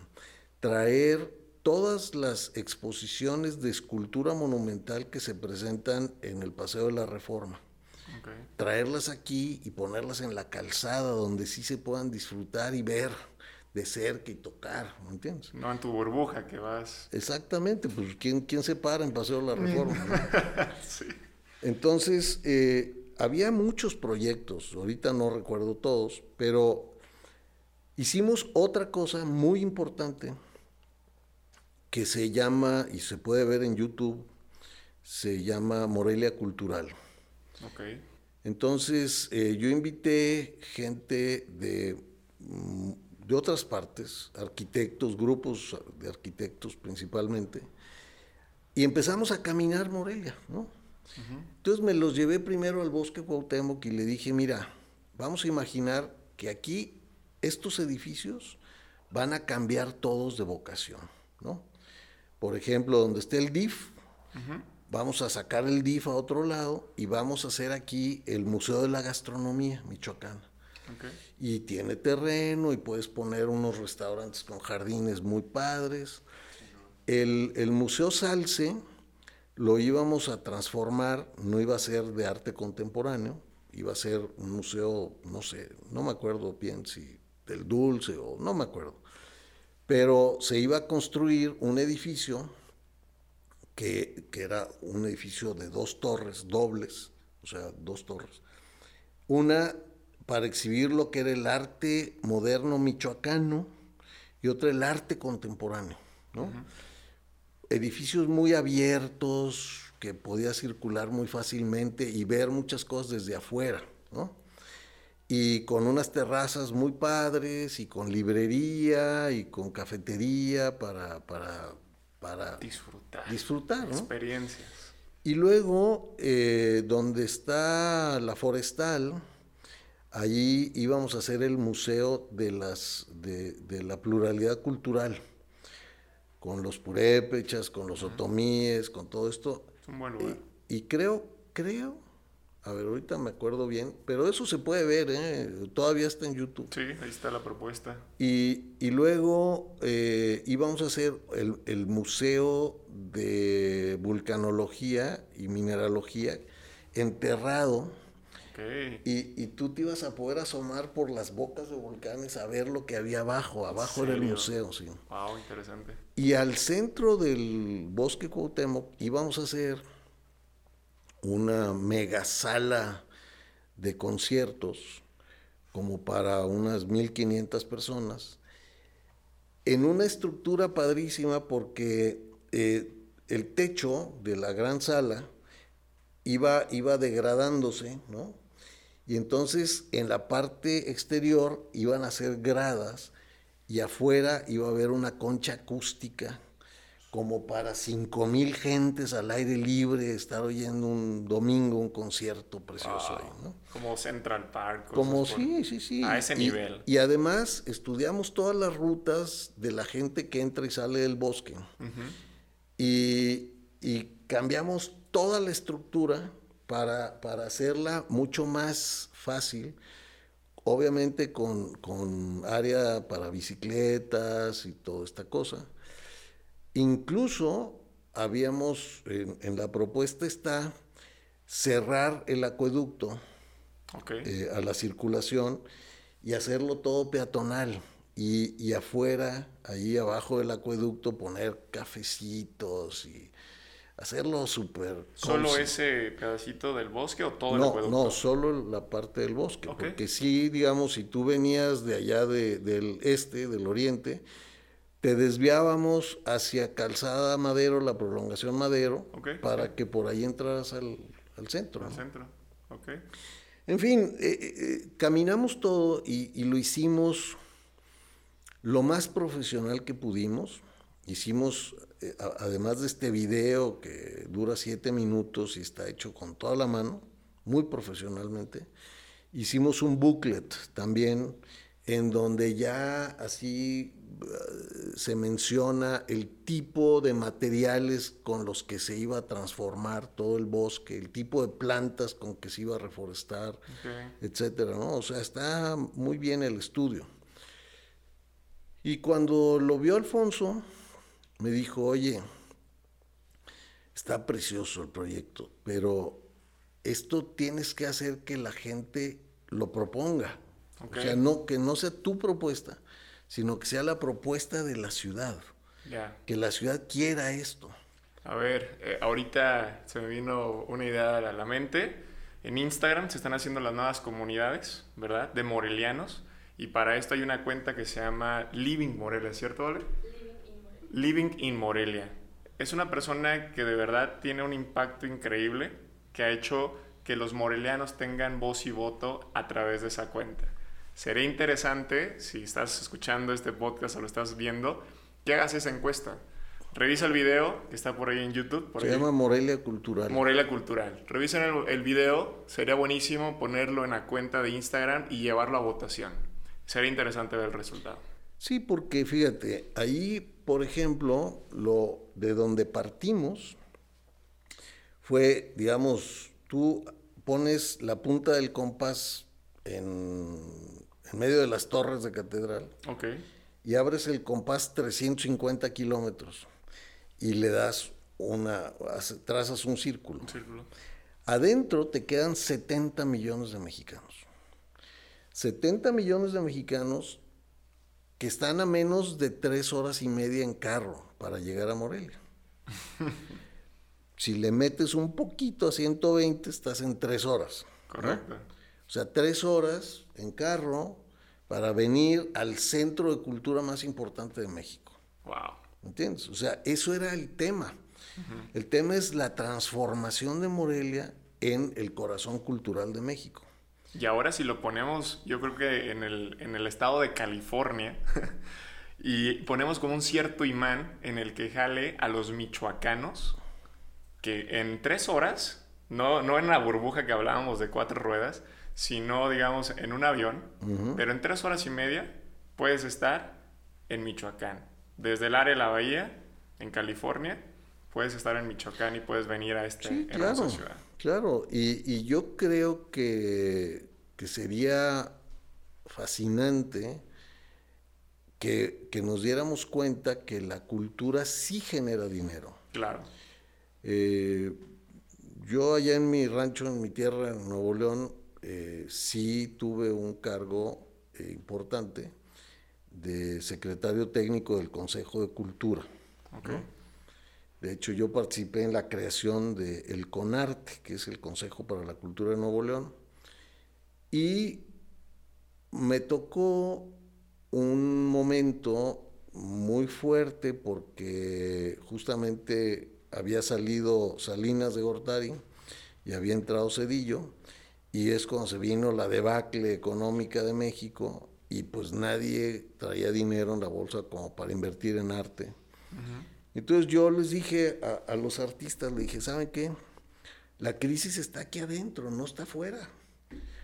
traer todas las exposiciones de escultura monumental que se presentan en el Paseo de la Reforma. Traerlas aquí y ponerlas en la calzada donde sí se puedan disfrutar y ver de cerca y tocar, ¿me entiendes? No en tu burbuja que vas. Exactamente, pues ¿quién, quién se para en Paseo de la Reforma? sí. Entonces, eh, había muchos proyectos, ahorita no recuerdo todos, pero hicimos otra cosa muy importante que se llama, y se puede ver en YouTube, se llama Morelia Cultural. Okay. Entonces, eh, yo invité gente de, mm, de otras partes, arquitectos, grupos de arquitectos principalmente, y empezamos a caminar Morelia, ¿no? Entonces me los llevé primero al bosque Cuauhtémoc y le dije, mira, vamos a imaginar que aquí estos edificios van a cambiar todos de vocación, ¿no? Por ejemplo, donde esté el DIF, vamos a sacar el DIF a otro lado y vamos a hacer aquí el Museo de la Gastronomía Michoacán. Y tiene terreno y puedes poner unos restaurantes con jardines muy padres. El, el Museo Salce, lo íbamos a transformar, no iba a ser de arte contemporáneo, iba a ser un museo, no sé, no me acuerdo bien si del dulce o no me acuerdo, pero se iba a construir un edificio que, que era un edificio de dos torres dobles, o sea, dos torres. Una para exhibir lo que era el arte moderno michoacano y otra el arte contemporáneo, ¿no? edificios muy abiertos, que podía circular muy fácilmente y ver muchas cosas desde afuera, ¿no? Y con unas terrazas muy padres y con librería y con cafetería para, para, para disfrutar, disfrutar ¿no? experiencias. Y luego, eh, donde está la forestal, allí íbamos a hacer el museo de, las, de, de la pluralidad cultural con los purépechas, con los otomíes, con todo esto. Es un buen lugar. Y, creo, creo, a ver, ahorita me acuerdo bien, pero eso se puede ver, ¿eh? todavía está en YouTube. Sí, ahí está la propuesta. Y, y luego eh, íbamos a hacer el, el, Museo de Vulcanología y Mineralogía enterrado y, tú te ibas a poder asomar por las bocas de volcanes a ver lo que había abajo. Abajo era el museo, sí. Wow, interesante. Y al centro del bosque Cuauhtémoc íbamos a hacer una mega sala de conciertos, como para unas 1500 personas, en una estructura padrísima porque eh, el techo de la gran sala iba, iba degradándose, ¿no? Y entonces en la parte exterior iban a ser gradas y afuera iba a haber una concha acústica como para cinco mil gentes al aire libre estar oyendo un domingo un concierto precioso ahí, ¿no? Como Central Park. Como sí, sí, sí. A ese nivel. Y además estudiamos todas las rutas de la gente que entra y sale del bosque. y, y cambiamos toda la estructura para, para hacerla mucho más fácil, obviamente con, con, área para bicicletas y toda esta cosa. Incluso habíamos, en, la propuesta está cerrar el acueducto eh, a la circulación y hacerlo todo peatonal. Y, y, afuera, ahí abajo del acueducto, poner cafecitos y hacerlo súper... ¿Solo ese pedacito del bosque o todo no, el acueducto? No, solo la parte del bosque. Porque sí, digamos, si tú venías de allá del este, del oriente, te desviábamos hacia Calzada Madero, la prolongación Madero, para que por ahí entraras al, centro. Al centro, ok. En fin, eh, eh, eh, caminamos todo y, y lo hicimos lo más profesional que pudimos. Hicimos eh, además de este video que dura siete minutos y está hecho con toda la mano, muy profesionalmente, hicimos un booklet también en donde ya así se menciona el tipo de materiales con los que se iba a transformar todo el bosque, el tipo de plantas con que se iba a reforestar, etcétera, ¿no? O sea, está muy bien el estudio. Y cuando lo vio Alfonso, me dijo, oye, está precioso el proyecto, pero esto tienes que hacer que la gente lo proponga. O sea, no, que no sea tu propuesta, sino que sea la propuesta de la ciudad. Que la ciudad quiera esto. A ver, eh, ahorita se me vino una idea a la mente. En Instagram se están haciendo las nuevas comunidades, ¿verdad? De morelianos. Y para esto hay una cuenta que se llama Living Morelia, ¿cierto, Ale? Living in Morelia. Es una persona que de verdad tiene un impacto increíble, que ha hecho que los morelianos tengan voz y voto a través de esa cuenta. Sería interesante, si estás escuchando este podcast o lo estás viendo, que hagas esa encuesta. Revisa el video que está por ahí en YouTube. Se llama Morelia Cultural. Morelia Cultural. Revisen el, el, video. Sería buenísimo ponerlo en la cuenta de Instagram y llevarlo a votación. Sería interesante ver el resultado. Sí, porque fíjate, ahí, por ejemplo, lo de donde partimos fue, digamos, tú pones la punta del compás en en medio de las torres de catedral. Y abres el compás 350 kilómetros y le das una, trazas un círculo. Adentro te quedan 70 millones de mexicanos. 70 millones de mexicanos que están a menos de tres horas y media en carro para llegar a Morelia. si le metes un poquito a 120, estás en tres horas. Correcto. O sea, tres horas en carro, para venir al centro de cultura más importante de México. Wow. ¿Entiendes? O sea, eso era el tema. El tema es la transformación de Morelia en el corazón cultural de México. Y ahora si lo ponemos, yo creo que en el, en el estado de California, y ponemos como un cierto imán en el que jale a los michoacanos, que en tres horas, no, no en la burbuja que hablábamos de cuatro ruedas, sino, digamos, en un avión, pero en tres horas y media puedes estar en Michoacán. Desde el área de la bahía, en California, puedes estar en Michoacán y puedes venir a esta sí, claro, ciudad. Claro, y, y yo creo que, que sería fascinante que, que, nos diéramos cuenta que la cultura sí genera dinero. Claro. Eh, yo allá en mi rancho, en mi tierra, en Nuevo León, eh, sí tuve un cargo eh, importante de secretario técnico del Consejo de Cultura. De hecho, yo participé en la creación del el CONARTE, que es el Consejo para la Cultura de Nuevo León, y me tocó un momento muy fuerte porque justamente había salido Salinas de Gortari y había entrado Cedillo y es cuando se vino la debacle económica de México y pues nadie traía dinero en la bolsa como para invertir en arte. Entonces yo les dije a, los artistas, le dije, ¿saben qué? La crisis está aquí adentro, no está afuera.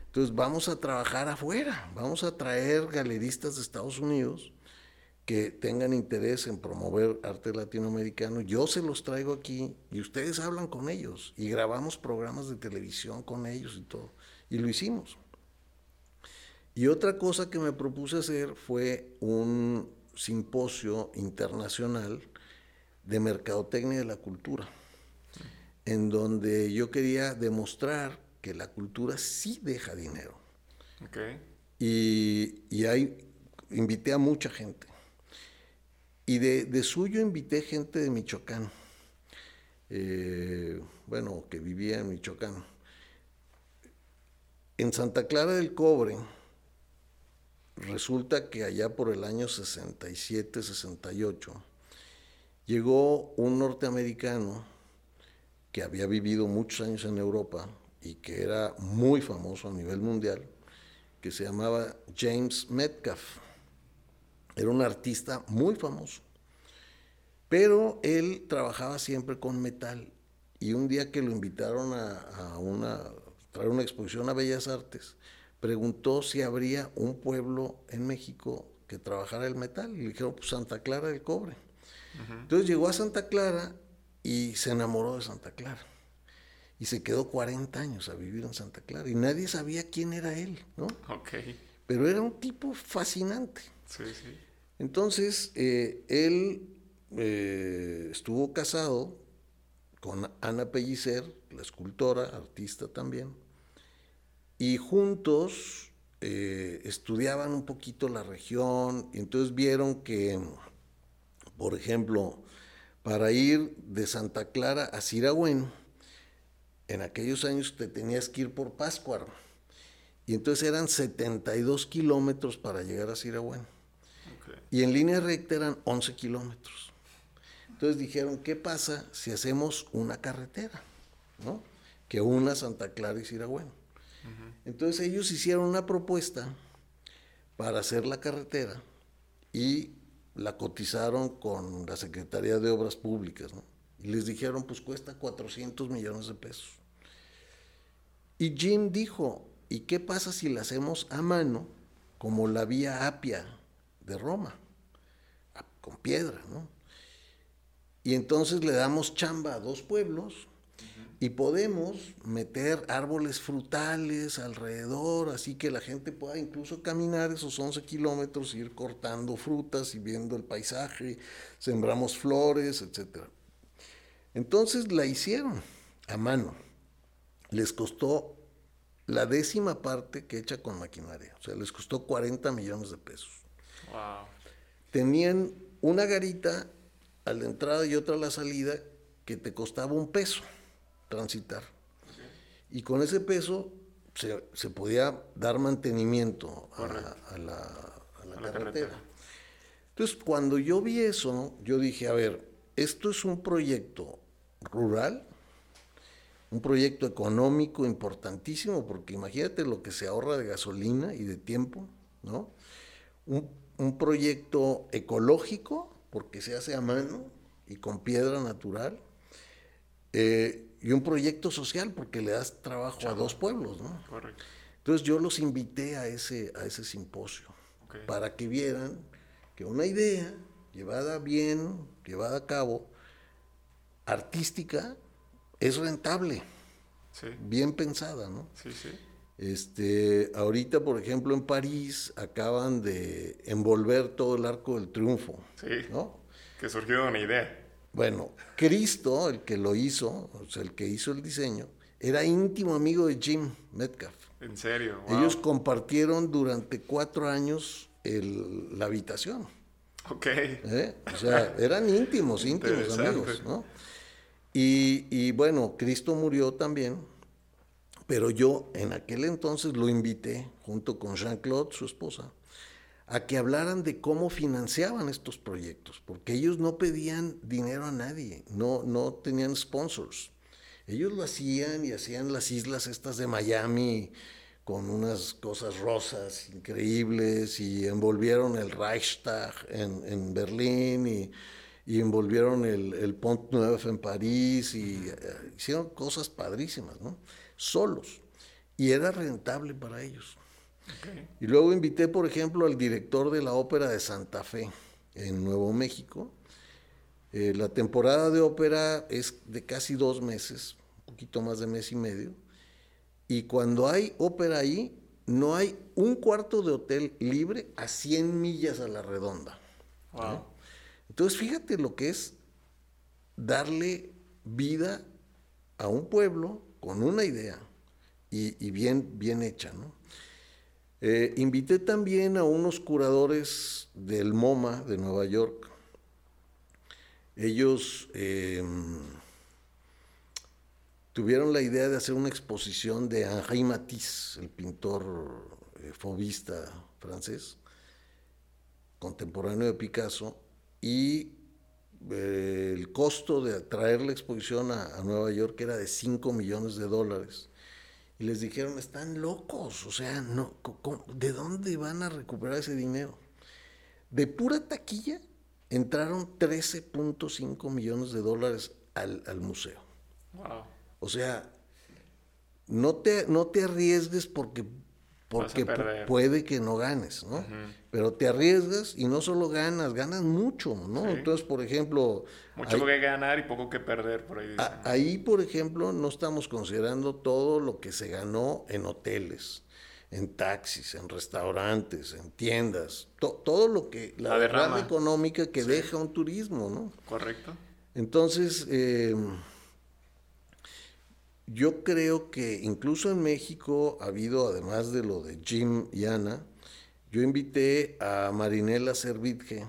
Entonces vamos a trabajar afuera, vamos a traer galeristas de Estados Unidos que tengan interés en promover arte latinoamericano. Yo se los traigo aquí y ustedes hablan con ellos y grabamos programas de televisión con ellos y todo. Y lo hicimos. Y otra cosa que me propuse hacer fue un simposio internacional de mercadotecnia de la cultura, en donde yo quería demostrar que la cultura sí deja dinero. Y, y ahí invité a mucha gente. Y de, suyo invité gente de Michoacán, eh, bueno, que vivía en Michoacán en Santa Clara del Cobre, resulta que allá por el año 67, 68, llegó un norteamericano que había vivido muchos años en Europa y que era muy famoso a nivel mundial, que se llamaba James Metcalf. Era un artista muy famoso, pero él trabajaba siempre con metal y un día que lo invitaron a, a una traer una exposición a Bellas Artes, preguntó si habría un pueblo en México que trabajara el metal. Y le dijeron, pues Santa Clara del cobre. Entonces llegó a Santa Clara y se enamoró de Santa Clara. Y se quedó 40 años a vivir en Santa Clara. Y nadie sabía quién era él, ¿no? Ok. Pero era un tipo fascinante. Sí, sí. Entonces, eh, él eh, estuvo casado con Ana Pellicer, la escultora, artista también, y juntos eh, estudiaban un poquito la región, y entonces vieron que, por ejemplo, para ir de Santa Clara a Siragüen, en aquellos años te tenías que ir por Páscuaro, y entonces eran 72 kilómetros para llegar a Siragüen, y en línea recta eran 11 kilómetros. Entonces dijeron, ¿qué pasa si hacemos una carretera? ¿no? Que una Santa Clara y Siragüen. Entonces ellos hicieron una propuesta para hacer la carretera y la cotizaron con la Secretaría de Obras Públicas. Y les dijeron, pues cuesta 400 millones de pesos. Y Jim dijo, ¿y qué pasa si la hacemos a mano, como la vía Apia de Roma, con piedra. Y entonces le damos chamba a dos pueblos y podemos meter árboles frutales alrededor, así que la gente pueda incluso caminar esos 11 kilómetros, ir cortando frutas y viendo el paisaje, sembramos flores, etc. Entonces la hicieron a mano. Les costó la décima parte que hecha con maquinaria, o sea, les costó 40 millones de pesos. Tenían una garita a la entrada y otra a la salida que te costaba un peso transitar. Y con ese peso se, podía dar mantenimiento a, la, carretera. Entonces, cuando yo vi eso, yo dije, a ver, esto es un proyecto rural, un proyecto económico importantísimo, porque imagínate lo que se ahorra de gasolina y de tiempo, ¿no? Un, un proyecto ecológico, porque se hace a mano y con piedra natural. Eh, y un proyecto social porque le das trabajo a dos pueblos, ¿no? Correcto. Entonces yo los invité a ese, a ese simposio para que vieran que una idea llevada bien, llevada a cabo, artística, es rentable, bien pensada, ¿no? Sí, sí. Este, ahorita, por ejemplo, en París acaban de envolver todo el arco del triunfo. Sí. ¿no? Que surgió de una idea. Bueno, Cristo, el que lo hizo, o sea, el que hizo el diseño, era íntimo amigo de Jim Metcalf. ¿En serio? Ellos compartieron durante cuatro años la habitación. Ok. ¿Eh? O sea, eran íntimos, íntimos amigos, ¿no? Y, y bueno, Cristo murió también pero yo en aquel entonces lo invité, junto con Jean-Claude, su esposa, a que hablaran de cómo financiaban estos proyectos, porque ellos no pedían dinero a nadie, no, no tenían sponsors. Ellos lo hacían y hacían las islas estas de Miami con unas cosas rosas increíbles y envolvieron el Reichstag en, Berlín y, y, envolvieron el, el Pont Neuf en París y eh, hicieron cosas padrísimas, ¿no? solos. Y era rentable para ellos. Y luego invité, por ejemplo, al director de la ópera de Santa Fe, en Nuevo México. Eh, la temporada de ópera es de casi dos meses, un poquito más de mes y medio. Y cuando hay ópera ahí, no hay un cuarto de hotel libre a 100 millas a la redonda. Entonces, fíjate lo que es darle vida a un pueblo con una idea y, bien, bien hecha. ¿no? Eh, invité también a unos curadores del MoMA de Nueva York. Ellos em, tuvieron la idea de hacer una exposición de Henri Matisse, el pintor eh, fobista francés, contemporáneo de Picasso, y eh, el costo de traer la exposición a, Nueva York era de 5 millones de dólares. Y les dijeron, están locos, o sea, no, ¿de dónde van a recuperar ese dinero? De pura taquilla entraron 13.5 millones de dólares al, museo. O sea, no te, no te arriesgues porque porque puede que no ganes, ¿no? Pero te arriesgas y no solo ganas, ganas mucho, ¿no? Entonces, por ejemplo... Mucho que ganar y poco que perder, por ahí. ahí, por ejemplo, no estamos considerando todo lo que se ganó en hoteles, en taxis, en restaurantes, en tiendas, todo lo que... La, la derrama económica que deja un turismo, ¿no? Correcto. Entonces... Eh, yo creo que incluso en México ha habido, además de lo de Jim y Ana, yo invité a Marinela Servitje,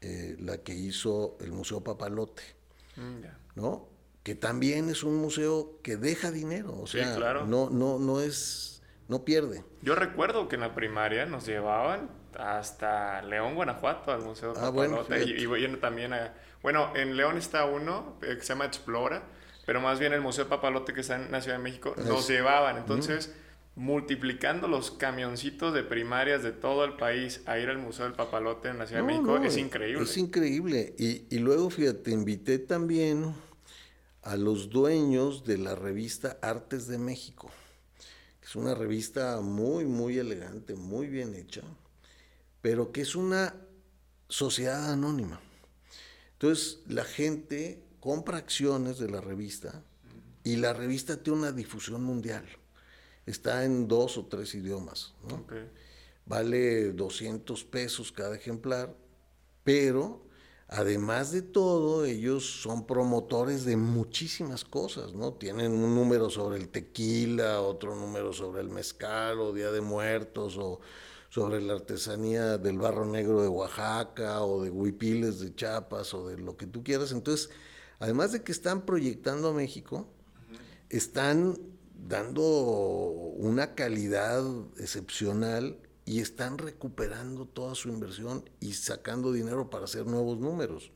eh, la que hizo el Museo Papalote, mm, ¿no? Que también es un museo que deja dinero, o sea, no, no, no es, no pierde. Yo recuerdo que en la primaria nos llevaban hasta León, Guanajuato, al Museo ah, Papalote, y, y, también a, bueno, en León está uno eh, que se llama Explora, pero más bien el Museo Papalote que está en la Ciudad de México nos llevaban. Entonces, multiplicando los camioncitos de primarias de todo el país a ir al Museo del Papalote en la Ciudad de México es increíble. Es increíble. Y, y luego, fíjate, invité también a los dueños de la revista Artes de México. Es una revista muy, muy elegante, muy bien hecha, pero que es una sociedad anónima. Entonces, la gente compra acciones de la revista y la revista tiene una difusión mundial. Está en dos o tres idiomas. Vale 200 pesos cada ejemplar, pero además de todo, ellos son promotores de muchísimas cosas, ¿no? Tienen un número sobre el tequila, otro número sobre el mezcal o Día de Muertos o sobre la artesanía del barro negro de Oaxaca o de huipiles de Chiapas o de lo que tú quieras. Entonces, además de que están proyectando a México, están dando una calidad excepcional y están recuperando toda su inversión y sacando dinero para hacer nuevos números.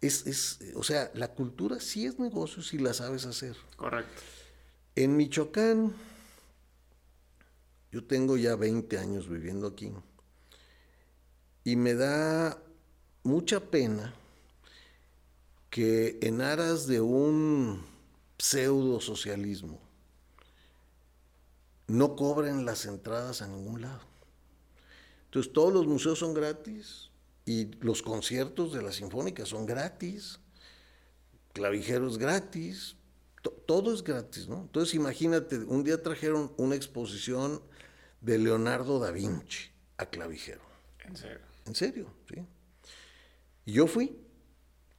Es, o sea, la cultura sí es negocio si la sabes hacer. Correcto. En Michoacán, yo tengo ya 20 años viviendo aquí y me da mucha pena que en aras de un pseudo socialismo no cobren las entradas a ningún lado. Entonces todos los museos son gratis y los conciertos de la Sinfónica son gratis, clavijeros gratis, todo es gratis, ¿no? Entonces imagínate, un día trajeron una exposición de Leonardo da Vinci a clavijero. ¿En serio? En serio, sí. Y yo fui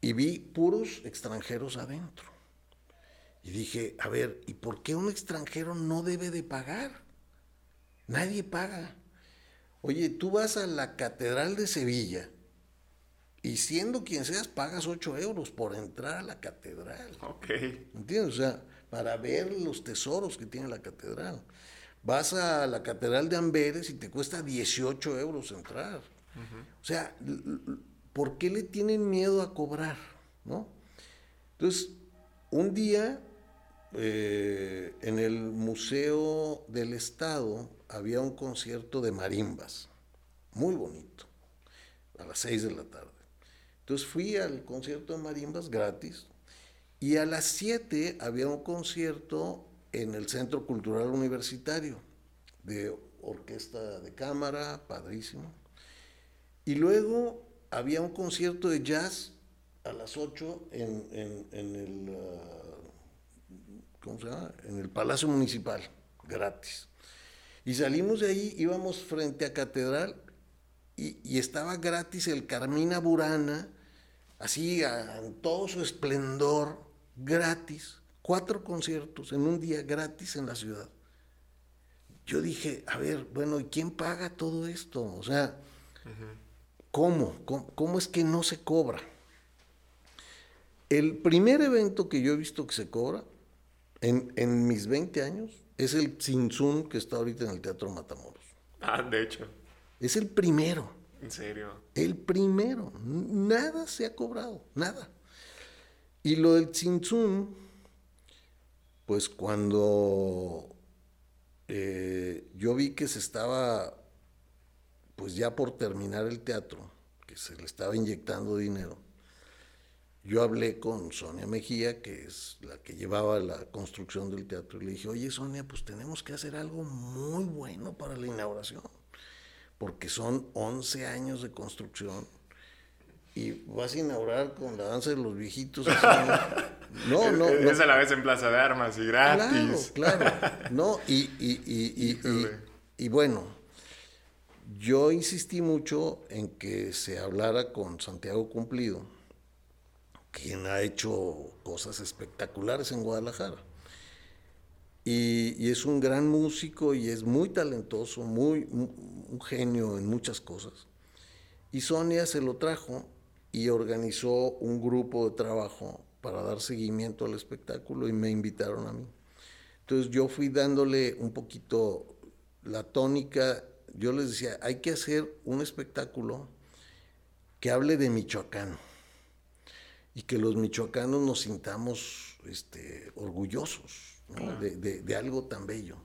y vi puros extranjeros adentro. Y dije, a ver, ¿y por qué un extranjero no debe de pagar? Nadie paga. Oye, tú vas a la Catedral de Sevilla y siendo quien seas, pagas 8 euros por entrar a la catedral. Ok. ¿Entiendes? O sea, para ver los tesoros que tiene la catedral. Vas a la Catedral de Amberes y te cuesta 18 euros entrar. O sea, ¿por qué le tienen miedo a cobrar? ¿no? Entonces, un día eh, en el Museo del Estado había un concierto de marimbas, muy bonito, a las seis de la tarde. Entonces fui al concierto de marimbas gratis y a las siete había un concierto en el Centro Cultural Universitario de orquesta de cámara, padrísimo. Y luego había un concierto de jazz a las 8 en, el, ah, en el Palacio Municipal, gratis. Y salimos de ahí, íbamos frente a Catedral y, estaba gratis el Carmina Burana, así en todo su esplendor, gratis. Cuatro conciertos en un día gratis en la ciudad. Yo dije, a ver, bueno, ¿y quién paga todo esto? O sea, ¿Cómo? ¿Cómo? es que no se cobra? El primer evento que yo he visto que se cobra en, mis 20 años es el Tzintzun que está ahorita en el Teatro Matamoros. Ah, de hecho. Es el primero. ¿En serio? El primero. Nada se ha cobrado, nada. Y lo del Tzintzun, pues cuando eh, yo vi que se estaba pues ya por terminar el teatro, que se le estaba inyectando dinero, yo hablé con Sonia Mejía, que es la que llevaba la construcción del teatro, y le dije, oye Sonia, pues tenemos que hacer algo muy bueno para la inauguración, porque son 11 años de construcción y vas a inaugurar con la danza de los viejitos. no, no, Es a la vez en Plaza de Armas y gratis. Claro, claro. No, y, y, y, y, bueno, yo insistí mucho en que se hablara con Santiago Cumplido, quien ha hecho cosas espectaculares en Guadalajara. Y, es un gran músico y es muy talentoso, muy, un genio en muchas cosas. Y Sonia se lo trajo y organizó un grupo de trabajo para dar seguimiento al espectáculo y me invitaron a mí. Entonces yo fui dándole un poquito la tónica, yo les decía, hay que hacer un espectáculo que hable de Michoacán y que los michoacanos nos sintamos este, orgullosos de, algo tan bello.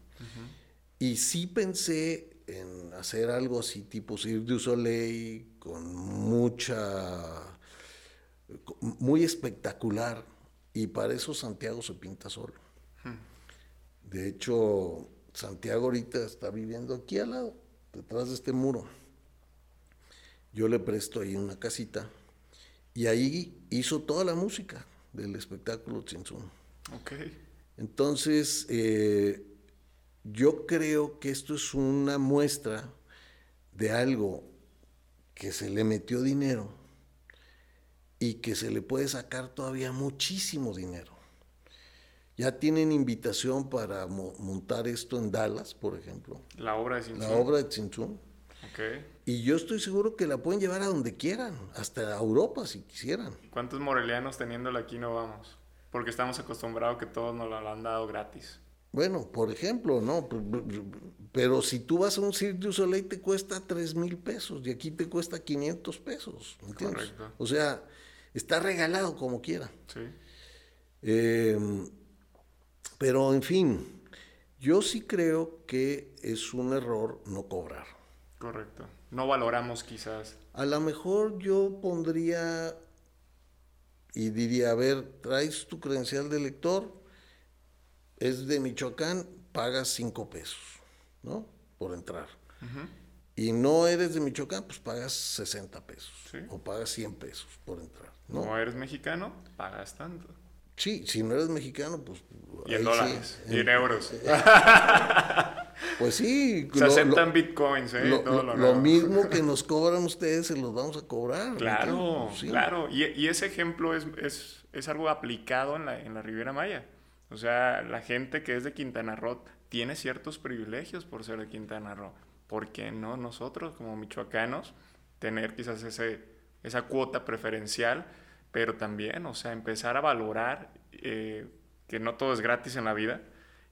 Y sí pensé en hacer algo así tipo Cirque du Soleil, con mucha, muy espectacular, y para eso Santiago se pinta solo. De hecho, Santiago ahorita está viviendo aquí al lado, detrás de este muro. Yo le presto ahí una casita y ahí hizo toda la música del espectáculo Chinsun. Okay. Entonces, eh, yo creo que esto es una muestra de algo que se le metió dinero y que se le puede sacar todavía muchísimo dinero. Ya tienen invitación para montar esto en Dallas, por ejemplo. La obra de Tzintzún. La obra de Tzintzún. Y yo estoy seguro que la pueden llevar a donde quieran, hasta a Europa si quisieran. ¿Cuántos morelianos teniéndola aquí no vamos? Porque estamos acostumbrados que todos nos lo han dado gratis. Bueno, por ejemplo, ¿no? Pero si tú vas a un Cirque du Soleil te cuesta 3 mil pesos y aquí te cuesta 500 pesos, ¿entiendes? Correcto. O sea, está regalado como quiera. Sí. Em, pero, en fin, yo sí creo que es un error no cobrar. Correcto. No valoramos quizás. A lo mejor yo pondría y diría, a ver, traes tu credencial de lector, es de Michoacán, pagas cinco pesos, ¿no? Por entrar. Y no eres de Michoacán, pues pagas 60 pesos. O pagas 100 pesos por entrar. ¿no? eres mexicano, pagas tanto. Sí, si no eres mexicano, pues... Y en dólares, y en euros. pues sí. Se aceptan bitcoins, ¿eh? Lo, mismo que nos cobran ustedes, se los vamos a cobrar. Claro, claro. Y, y, ese ejemplo es, es, es algo aplicado en la, en la Riviera Maya. O sea, la gente que es de Quintana Roo tiene ciertos privilegios por ser de Quintana Roo. ¿Por qué no nosotros como michoacanos tener quizás ese, esa cuota preferencial? Pero también, o sea, empezar a valorar eh, que no todo es gratis en la vida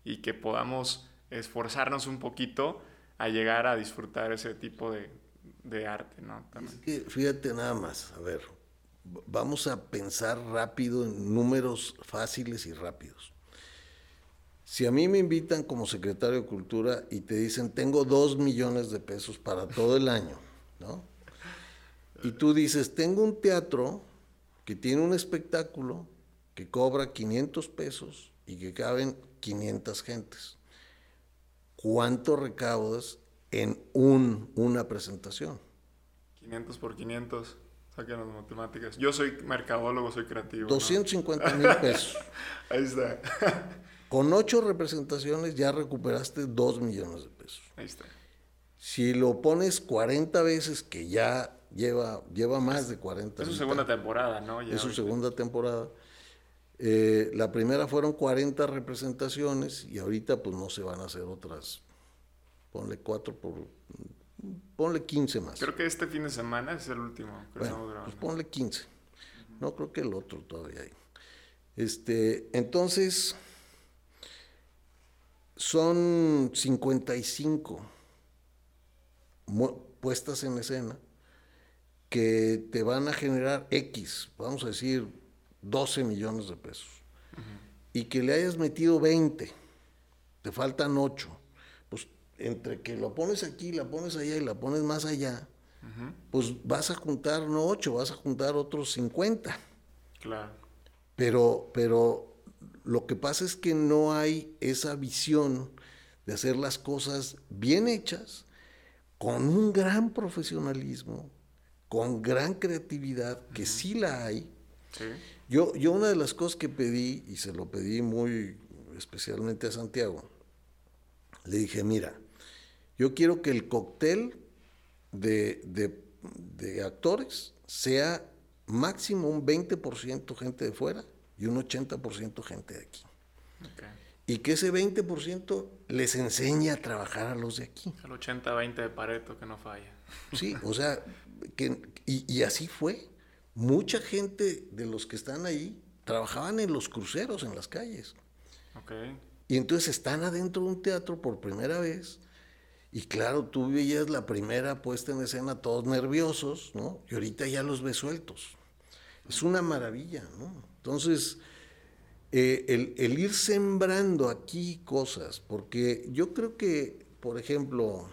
y que podamos esforzarnos un poquito a llegar a disfrutar ese tipo de, arte, ¿no? Es que fíjate nada más, a ver, vamos a pensar rápido en números fáciles y rápidos. Si a mí me invitan como secretario de Cultura y te dicen, tengo dos millones de pesos para todo el año, ¿no? Y tú dices, tengo un teatro que tiene un espectáculo que cobra 500 pesos y que caben 500 gentes. ¿Cuánto recaudas en un, una presentación? 500 por 500. Saquen las matemáticas. Yo soy mercadólogo, soy creativo. 250 mil pesos. Ahí está. Con ocho representaciones ya recuperaste dos millones de pesos. Ahí está. Si lo pones 40 veces, que ya lleva, lleva más de 40. Es su segunda temporada, ¿no? es su segunda temporada. Eh, la primera fueron 40 representaciones y ahorita pues no se van a hacer otras. Ponle cuatro por... Ponle 15 más. Creo que este fin de semana es el último pues ponle 15. No creo que el otro todavía hay. Este, entonces, son 55 puestas en escena que te van a generar X, vamos a decir 12 millones de pesos, y que le hayas metido 20, te faltan 8, pues entre que lo pones aquí, la pones allá y la pones más allá, pues vas a juntar no 8, vas a juntar otros 50. Claro. Pero, pero lo que pasa es que no hay esa visión de hacer las cosas bien hechas, con un gran profesionalismo, con gran creatividad, que sí la hay. Yo, yo una de las cosas que pedí, y se lo pedí muy especialmente a Santiago, le dije, mira, yo quiero que el cóctel de, de actores sea máximo un 20% gente de fuera y un 80% gente de aquí. Y que ese 20% les enseñe a trabajar a los de aquí. El 80-20 de Pareto que no falla. Sí, o sea, que, y, así fue. Mucha gente de los que están ahí trabajaban en los cruceros, en las calles. Y entonces están adentro de un teatro por primera vez. Y claro, tú veías la primera puesta en escena todos nerviosos, ¿no? Y ahorita ya los ves sueltos. Es una maravilla, ¿no? Entonces, eh, el, ir sembrando aquí cosas, porque yo creo que, por ejemplo,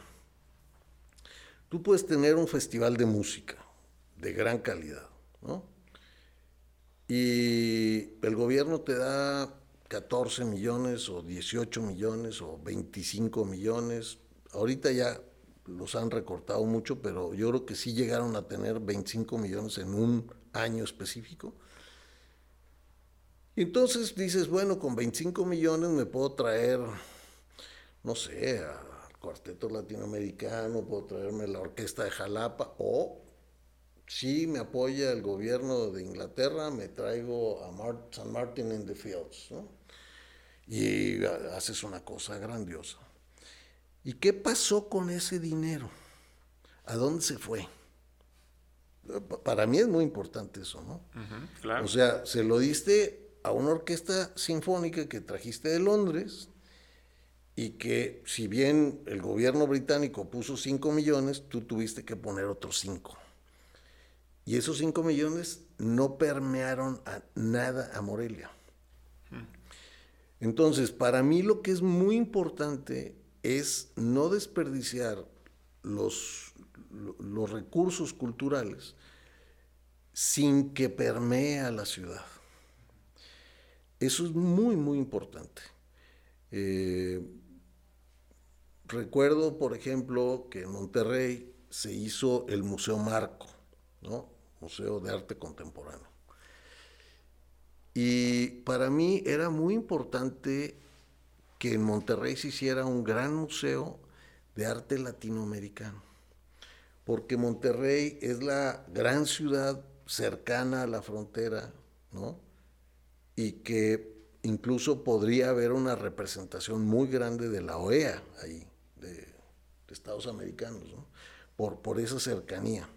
tú puedes tener un festival de música de gran calidad, ¿no? Y el gobierno te da 14 millones o 18 millones o 25 millones. Ahorita ya los han recortado mucho, pero yo creo que sí llegaron a tener 25 millones en un año específico. Y entonces dices, bueno, con 25 millones me puedo traer, no sé, al cuarteto latinoamericano, puedo traerme la orquesta de Jalapa, o si me apoya el gobierno de Inglaterra, me traigo a San Martin in the Fields, Y haces una cosa grandiosa. ¿Y qué pasó con ese dinero? ¿A dónde se fue? Para mí es muy importante eso, ¿no? O sea, se lo diste a una orquesta sinfónica que trajiste de Londres y que si bien el gobierno británico puso 5 millones, tú tuviste que poner otros 5. Y esos 5 millones no permearon a nada a Morelia. Entonces, para mí lo que es muy importante es no desperdiciar los, los recursos culturales sin que permee a la ciudad. Eso es muy, muy importante. Eh, recuerdo, por ejemplo, que en Monterrey se hizo el Museo Marco, ¿no? Museo de Arte Contemporáneo. Y para mí era muy importante que en Monterrey se hiciera un gran museo de arte latinoamericano, porque Monterrey es la gran ciudad cercana a la frontera, ¿no? Y que incluso podría haber una representación muy grande de la OEA ahí, de, Estados Americanos, ¿no? Por, por esa cercanía.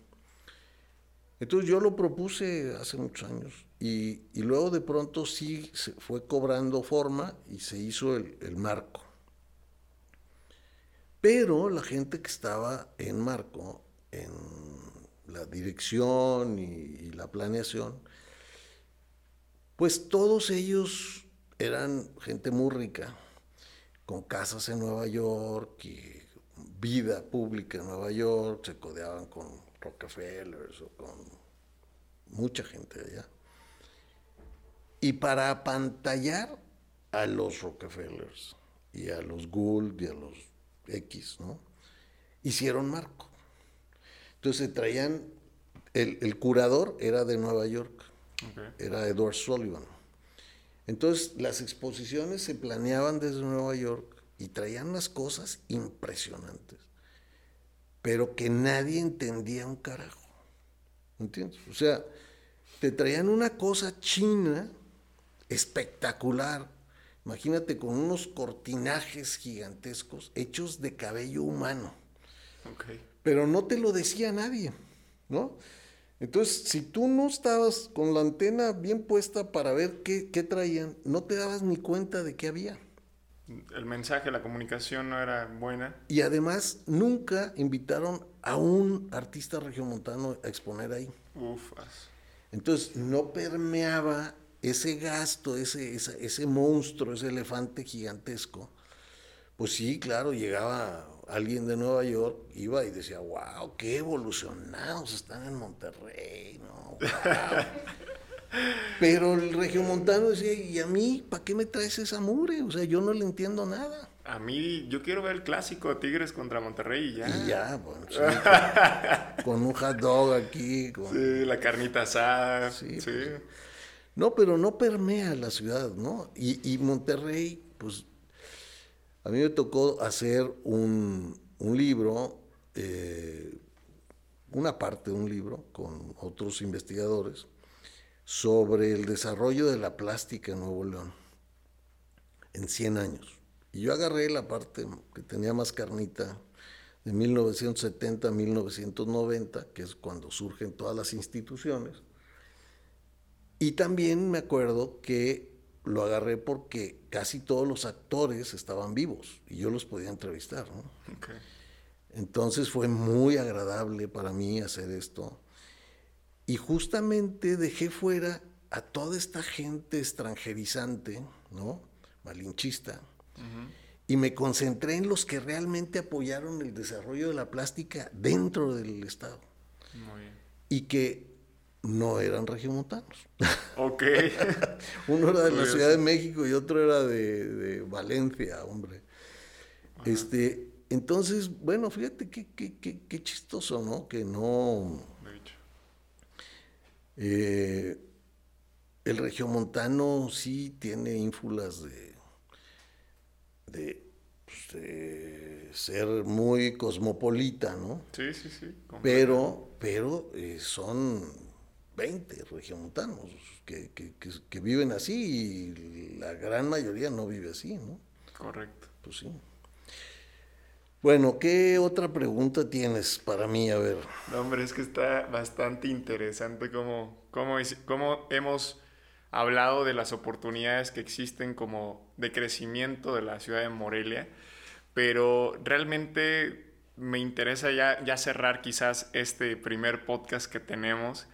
Entonces yo lo propuse hace muchos años y, luego de pronto sí se fue cobrando forma y se hizo el, el marco. Pero la gente que estaba en marco, en la dirección y, la planeación, pues todos ellos eran gente muy rica, con casas en Nueva York y vida pública en Nueva York, se codeaban con Rockefellers o con mucha gente allá. Y para apantallar a los Rockefellers y a los Gould y a los X, ¿no? Hicieron marco. Entonces se traían, el, curador era de Nueva York, era Edward Sullivan. Entonces las exposiciones se planeaban desde Nueva York y traían unas cosas impresionantes, pero que nadie entendía un carajo. ¿Entiendes? O sea, te traían una cosa china espectacular. Imagínate con unos cortinajes gigantescos hechos de cabello humano. Okay pero no te lo decía nadie, ¿no? Entonces, si tú no estabas con la antena bien puesta para ver qué, traían, no te dabas ni cuenta de qué había. El mensaje, la comunicación no era buena. Y además, nunca invitaron a un artista regiomontano a exponer ahí. Ufas. Entonces, no permeaba ese gasto, ese, ese monstruo, ese elefante gigantesco. Pues sí, claro, llegaba alguien de Nueva York iba y decía, wow, qué evolucionados están en Monterrey, ¿no? Pero el regiomontano decía, ¿y a mí para qué me traes esa mure? O sea, yo no le entiendo nada. A mí, yo quiero ver el clásico Tigres contra Monterrey y ya. Y ya, bueno, sí, con, con un hot dog aquí. Con... Sí, la carnita asada. Sí. sí. Pues, no, pero no permea la ciudad, ¿no? Y, y, Monterrey, pues, a mí me tocó hacer un, libro, eh, una parte de un libro con otros investigadores sobre el desarrollo de la plástica en Nuevo León en 100 años. Y yo agarré la parte que tenía más carnita de 1970 a 1990, que es cuando surgen todas las instituciones. Y también me acuerdo que lo agarré porque casi todos los actores estaban vivos y yo los podía entrevistar. ¿no? Entonces fue muy agradable para mí hacer esto. Y justamente dejé fuera a toda esta gente extranjerizante, ¿no? Malinchista. Y me concentré en los que realmente apoyaron el desarrollo de la plástica dentro del Estado. Muy bien. Y que no eran regiomontanos. Ok. Uno era de la Ciudad de México y otro era de, Valencia, hombre. Este, entonces, bueno, fíjate qué, qué, qué, qué chistoso, ¿no? Que no eh, el regiomontano sí tiene ínfulas de, de, pues, ser muy cosmopolita, ¿no? Sí, sí, sí. Pero, pero eh, son 20 regiomontanos que, que, viven así y la gran mayoría no vive así, ¿no? Correcto. Pues sí. Bueno, ¿qué otra pregunta tienes para mí? A ver. No, hombre, es que está bastante interesante cómo, cómo, cómo hemos hablado de las oportunidades que existen como de crecimiento de la ciudad de Morelia, pero realmente me interesa ya, ya cerrar quizás este primer podcast que tenemos,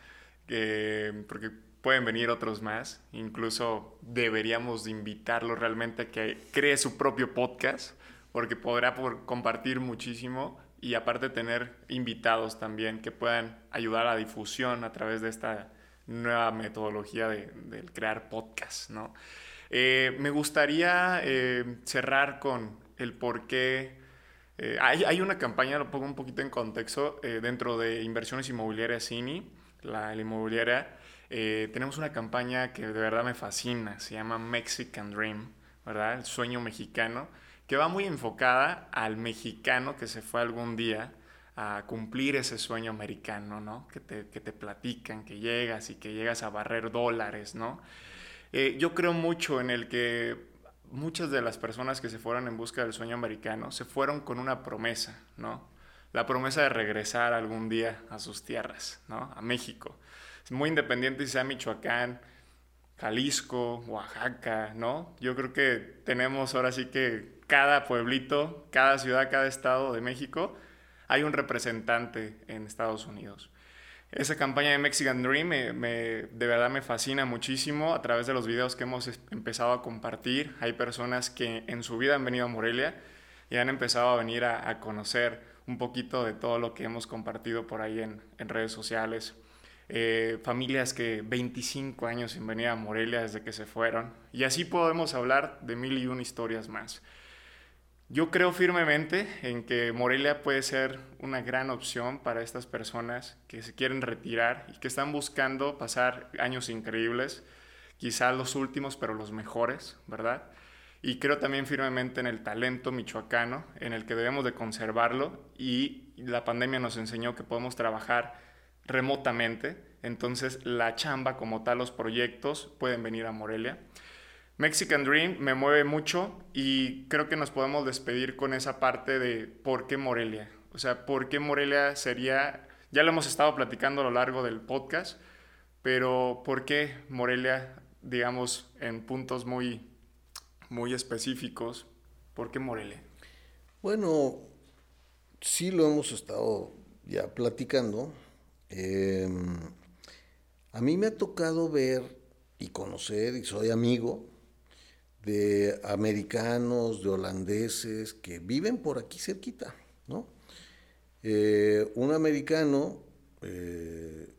porque pueden venir otros más, incluso deberíamos invitarlo realmente a que cree su propio podcast porque podrá por compartir muchísimo y aparte tener invitados también que puedan ayudar a la difusión a través de esta nueva metodología de, crear podcast, ¿no? Eh, me gustaría eh, cerrar con el por qué. Eh, hay, hay, una campaña, lo pongo un poquito en contexto, dentro de inversiones inmobiliarias CINI, la, inmobiliaria, tenemos una campaña que de verdad me fascina, se llama Mexican Dream, ¿verdad? El sueño mexicano que va muy enfocada al mexicano que se fue algún día a cumplir ese sueño americano, ¿no? Que te, que te platican, que llegas y que llegas a barrer dólares, ¿no? Eh, yo creo mucho en el que muchas de las personas que se fueron en busca del sueño americano se fueron con una promesa, ¿no? La promesa de regresar algún día a sus tierras, ¿no? A México. Es muy independiente si sea Michoacán, Jalisco, Oaxaca, ¿no? Yo creo que tenemos ahora sí que cada pueblito, cada ciudad, cada estado de México, hay un representante en Estados Unidos. Esa campaña de Mexican Dream me, de verdad me fascina muchísimo a través de los videos que hemos empezado a compartir. Hay personas que en su vida han venido a Morelia y han empezado a venir a, conocer un poquito de todo lo que hemos compartido por ahí en, redes sociales. Eh, familias que 25 años sin venir a Morelia desde que se fueron. Y así podemos hablar de mil y una historias más. Yo creo firmemente en que Morelia puede ser una gran opción para estas personas que se quieren retirar y que están buscando pasar años increíbles, quizás los últimos, pero los mejores, ¿verdad? Y creo también firmemente en el talento michoacano, en el que debemos de conservarlo y la pandemia nos enseñó que podemos trabajar remotamente, entonces la chamba como tal, los proyectos pueden venir a Morelia. Mexican Dream me mueve mucho y creo que nos podemos despedir con esa parte de por qué Morelia. O sea, por qué Morelia sería, ya lo hemos estado platicando a lo largo del podcast, pero por qué Morelia, digamos, en puntos muy, muy específicos, ¿por qué Morelia? Bueno, sí lo hemos estado ya platicando. Em, a mí me ha tocado ver y conocer, y soy amigo de americanos, de holandeses que viven por aquí cerquita, ¿no? Eh, un americano, eh,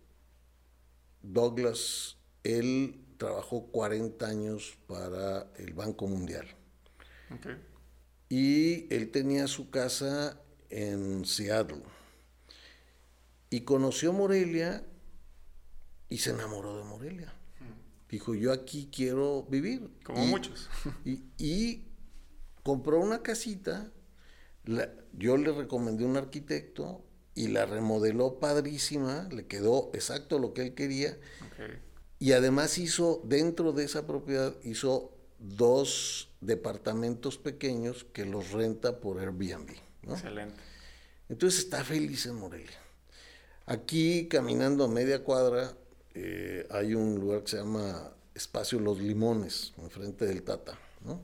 Douglas él trabajó 40 años para el Banco Mundial. Y él tenía su casa en Seattle. Y conoció Morelia y se enamoró de Morelia. Dijo, yo aquí quiero vivir. Como muchos. Y, compró una casita. yo le recomendé un arquitecto y la remodeló padrísima. Le quedó exacto lo que él quería. Y además hizo, dentro de esa propiedad, hizo dos departamentos pequeños que los renta por Airbnb. Excelente. Entonces está feliz en Morelia. Aquí, caminando a media cuadra, eh, hay un lugar que se llama Espacio Los Limones, enfrente del Tata. ¿no?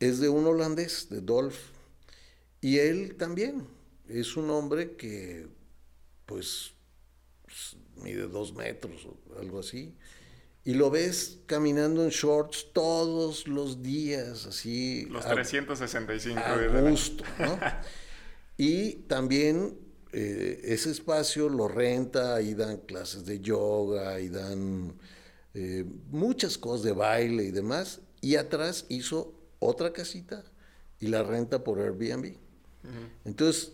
Es de un holandés, de Dolph, y él también es un hombre que, pues, mide dos metros o algo así, y lo ves caminando en shorts todos los días, así. Los 365 a gusto, ¿no? y también eh, ese espacio lo renta, ahí dan clases de yoga, y dan eh, muchas cosas de baile y demás. Y atrás hizo otra casita y la renta por Airbnb. Entonces,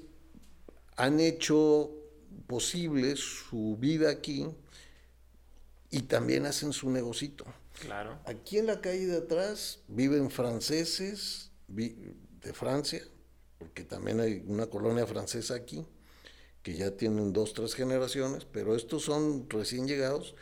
han hecho posible su vida aquí y también hacen su negocito. Claro. Aquí en la calle de atrás viven franceses de Francia, porque también hay una colonia francesa aquí que ya tienen dos, tres generaciones, pero estos son recién llegados.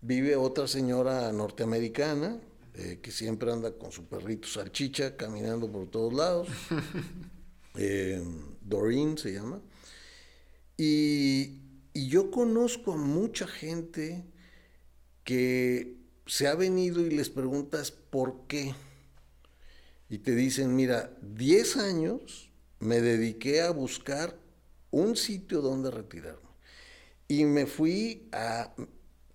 Vive otra señora norteamericana eh, que siempre anda con su perrito salchicha caminando por todos lados. Eh, Doreen se llama. Y, yo conozco a mucha gente que se ha venido y les preguntas por qué. Y te dicen, mira, 10 años me dediqué a buscar un sitio donde retirarme. Y me fui a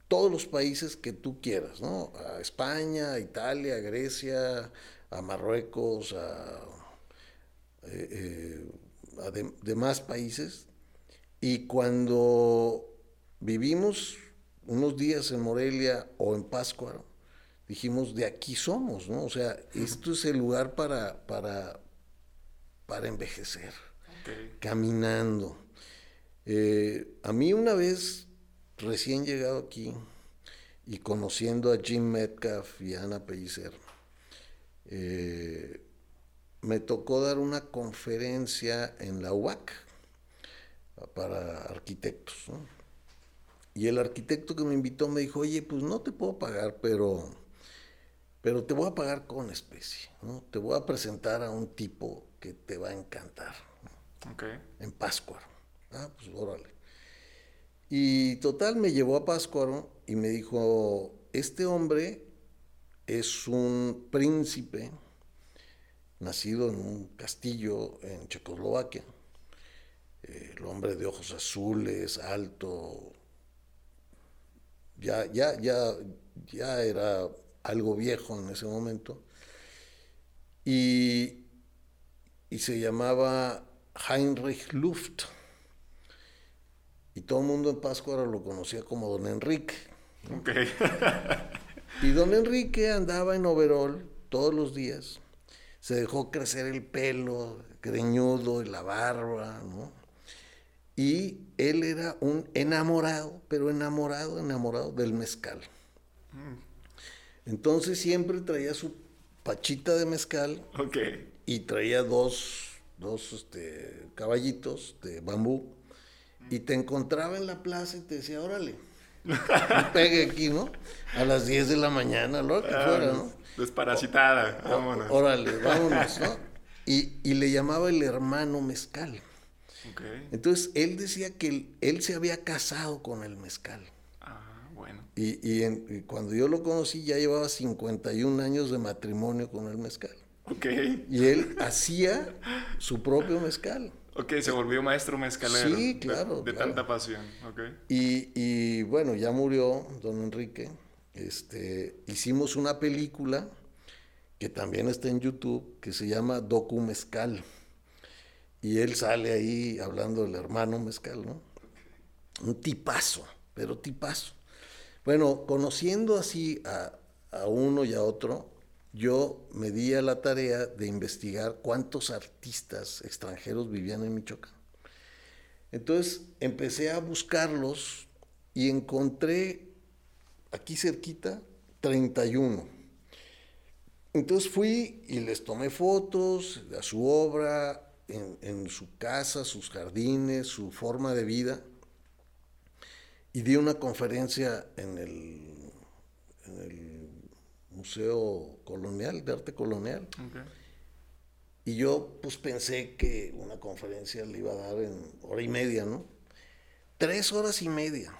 todos los países que tú quieras, ¿no? A España, a Italia, a Grecia, a Marruecos, a, eh, eh, demás países. Y cuando vivimos unos días en Morelia o en Pátzcuaro, dijimos, de aquí somos, ¿no? O sea, esto es el lugar para, para, para envejecer caminando. Eh, a mí una vez, recién llegado aquí y conociendo a Jim Metcalf y a Ana Pellicer, eh, me tocó dar una conferencia en la UAC para arquitectos. Y el arquitecto que me invitó me dijo, oye, pues no te puedo pagar, pero, pero te voy a pagar con especie. ¿no? Te voy a presentar a un tipo que te va a encantar. En Páscuaro. Ah, pues órale. Y total me llevó a Páscuaro y me dijo, este hombre es un príncipe nacido en un castillo en Checoslovaquia. El hombre de ojos azules, alto, ya, ya, ya, ya era algo viejo en ese momento. Y, y se llamaba Heinrich Luft. Y todo el mundo en Pascua lo conocía como Don Enrique. y Don Enrique andaba en overol todos los días. Se dejó crecer el pelo, greñudo, y la barba, ¿no? Y él era un enamorado, pero enamorado, enamorado del mezcal. Mm. Entonces siempre traía su pachita de mezcal. Y traía dos dos este, caballitos de bambú, y te encontraba en la plaza y te decía, órale, pegue aquí, ¿no? A las 10 de la mañana, lo que ah, fuera, ¿no? Desparasitada, vámonos. Órale, vámonos, ¿no? Y, y, le llamaba el hermano mezcal. Entonces, él decía que él, se había casado con el mezcal. Ah, bueno. Y, y, cuando yo lo conocí ya llevaba 51 años de matrimonio con el mezcal. Y él hacía su propio mezcal. Ok, se volvió maestro mezcalero. Sí, claro. De, tanta pasión. Okay. Y, y, bueno, ya murió don Enrique. Este, hicimos una película que también está en YouTube, que se llama Docu Mezcal. Y él sale ahí hablando del hermano mezcal, ¿no? Un tipazo, pero tipazo. Bueno, conociendo así a, a uno y a otro, yo me di a la tarea de investigar cuántos artistas extranjeros vivían en Michoacán. Entonces empecé a buscarlos y encontré aquí cerquita 31. Entonces fui y les tomé fotos a su obra, en, su casa, sus jardines, su forma de vida. Y di una conferencia en el, en el Museo Colonial, de Arte Colonial. Y yo pues pensé que una conferencia le iba a dar en hora y media, ¿no? Tres horas y media.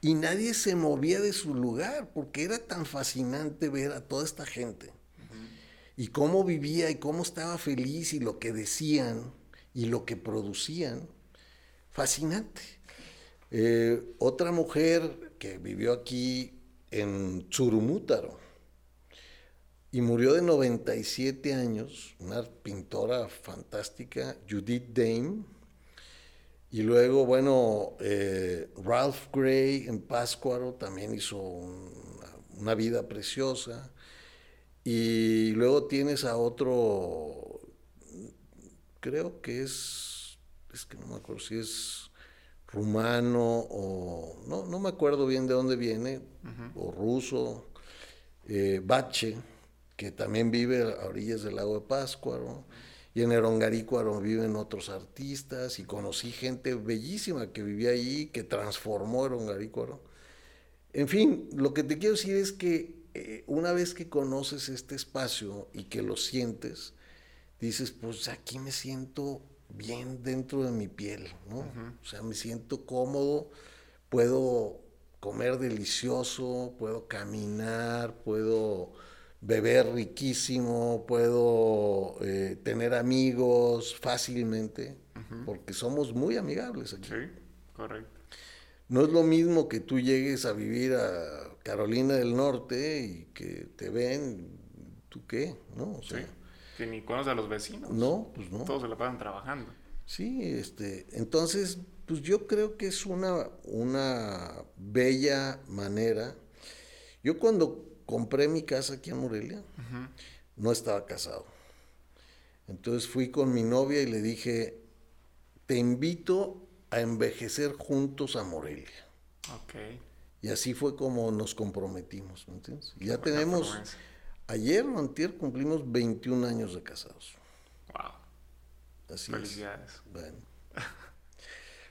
Y nadie se movía de su lugar porque era tan fascinante ver a toda esta gente. Y cómo vivía y cómo estaba feliz y lo que decían y lo que producían. Fascinante. Eh, otra mujer que vivió aquí en Churumútaro, y murió de 97 años, una pintora fantástica, Judith Dame. Y luego, bueno, eh, Ralph Gray en Páscuaro también hizo una, vida preciosa. Y luego tienes a otro, creo que es, es que no me acuerdo si es rumano o, no, no me acuerdo bien de dónde viene, o ruso, eh, Bache que también vive a orillas del lago de Páscuaro. Y en Erongarícuaro viven otros artistas y conocí gente bellísima que vivía ahí, que transformó Erongarícuaro. En fin, lo que te quiero decir es que eh, una vez que conoces este espacio y que lo sientes, dices, pues aquí me siento bien dentro de mi piel, ¿no? O sea, me siento cómodo, puedo comer delicioso, puedo caminar, puedo beber riquísimo, puedo eh, tener amigos fácilmente, porque somos muy amigables aquí. Sí, correcto. No es lo mismo que tú llegues a vivir a Carolina del Norte y que te ven, ¿tú qué? ¿No? sí, que ni conoces a los vecinos. No, pues no. Todos se la pasan trabajando. Sí, este, entonces, pues yo creo que es una, una bella manera. Yo cuando compré mi casa aquí en Morelia, no estaba casado. Entonces fui con mi novia y le dije, te invito a envejecer juntos a Morelia. Okay. Y así fue como nos comprometimos, ¿me entiendes? Y ya tenemos, ayer o antier cumplimos 21 años de casados. Wow. Así Felicidades. Bueno.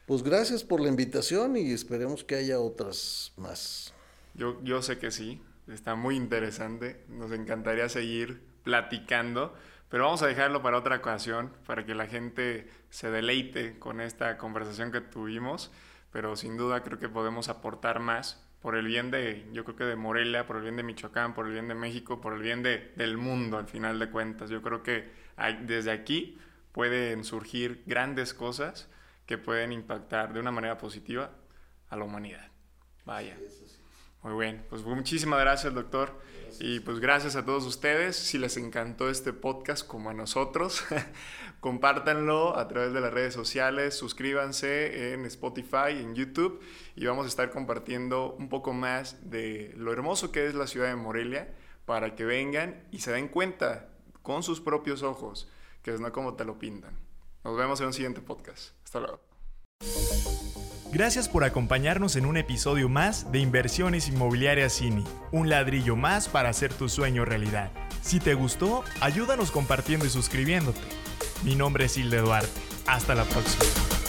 Pues gracias por la invitación y esperemos que haya otras más. Yo, yo sé que sí. Está muy interesante. Nos encantaría seguir platicando, pero vamos a dejarlo para otra ocasión, para que la gente se deleite con esta conversación que tuvimos. Pero sin duda creo que podemos aportar más por el bien de, yo creo que de Morelia, por el bien de Michoacán, por el bien de México, por el bien de, del mundo al final de cuentas. Yo creo que desde aquí pueden surgir grandes cosas que pueden impactar de una manera positiva a la humanidad. Vaya. Muy bien, pues muchísimas gracias doctor y pues gracias a todos ustedes. Si les encantó este podcast como a nosotros, compártanlo a través de las redes sociales, suscríbanse en Spotify, en YouTube y vamos a estar compartiendo un poco más de lo hermoso que es la ciudad de Morelia para que vengan y se den cuenta con sus propios ojos que es no como te lo pintan. Nos vemos en un siguiente podcast. Hasta luego. Gracias por acompañarnos en un episodio más de Inversiones Inmobiliarias Cini, un ladrillo más para hacer tu sueño realidad. Si te gustó, ayúdanos compartiendo y suscribiéndote. Mi nombre es Hilde Duarte. Hasta la próxima.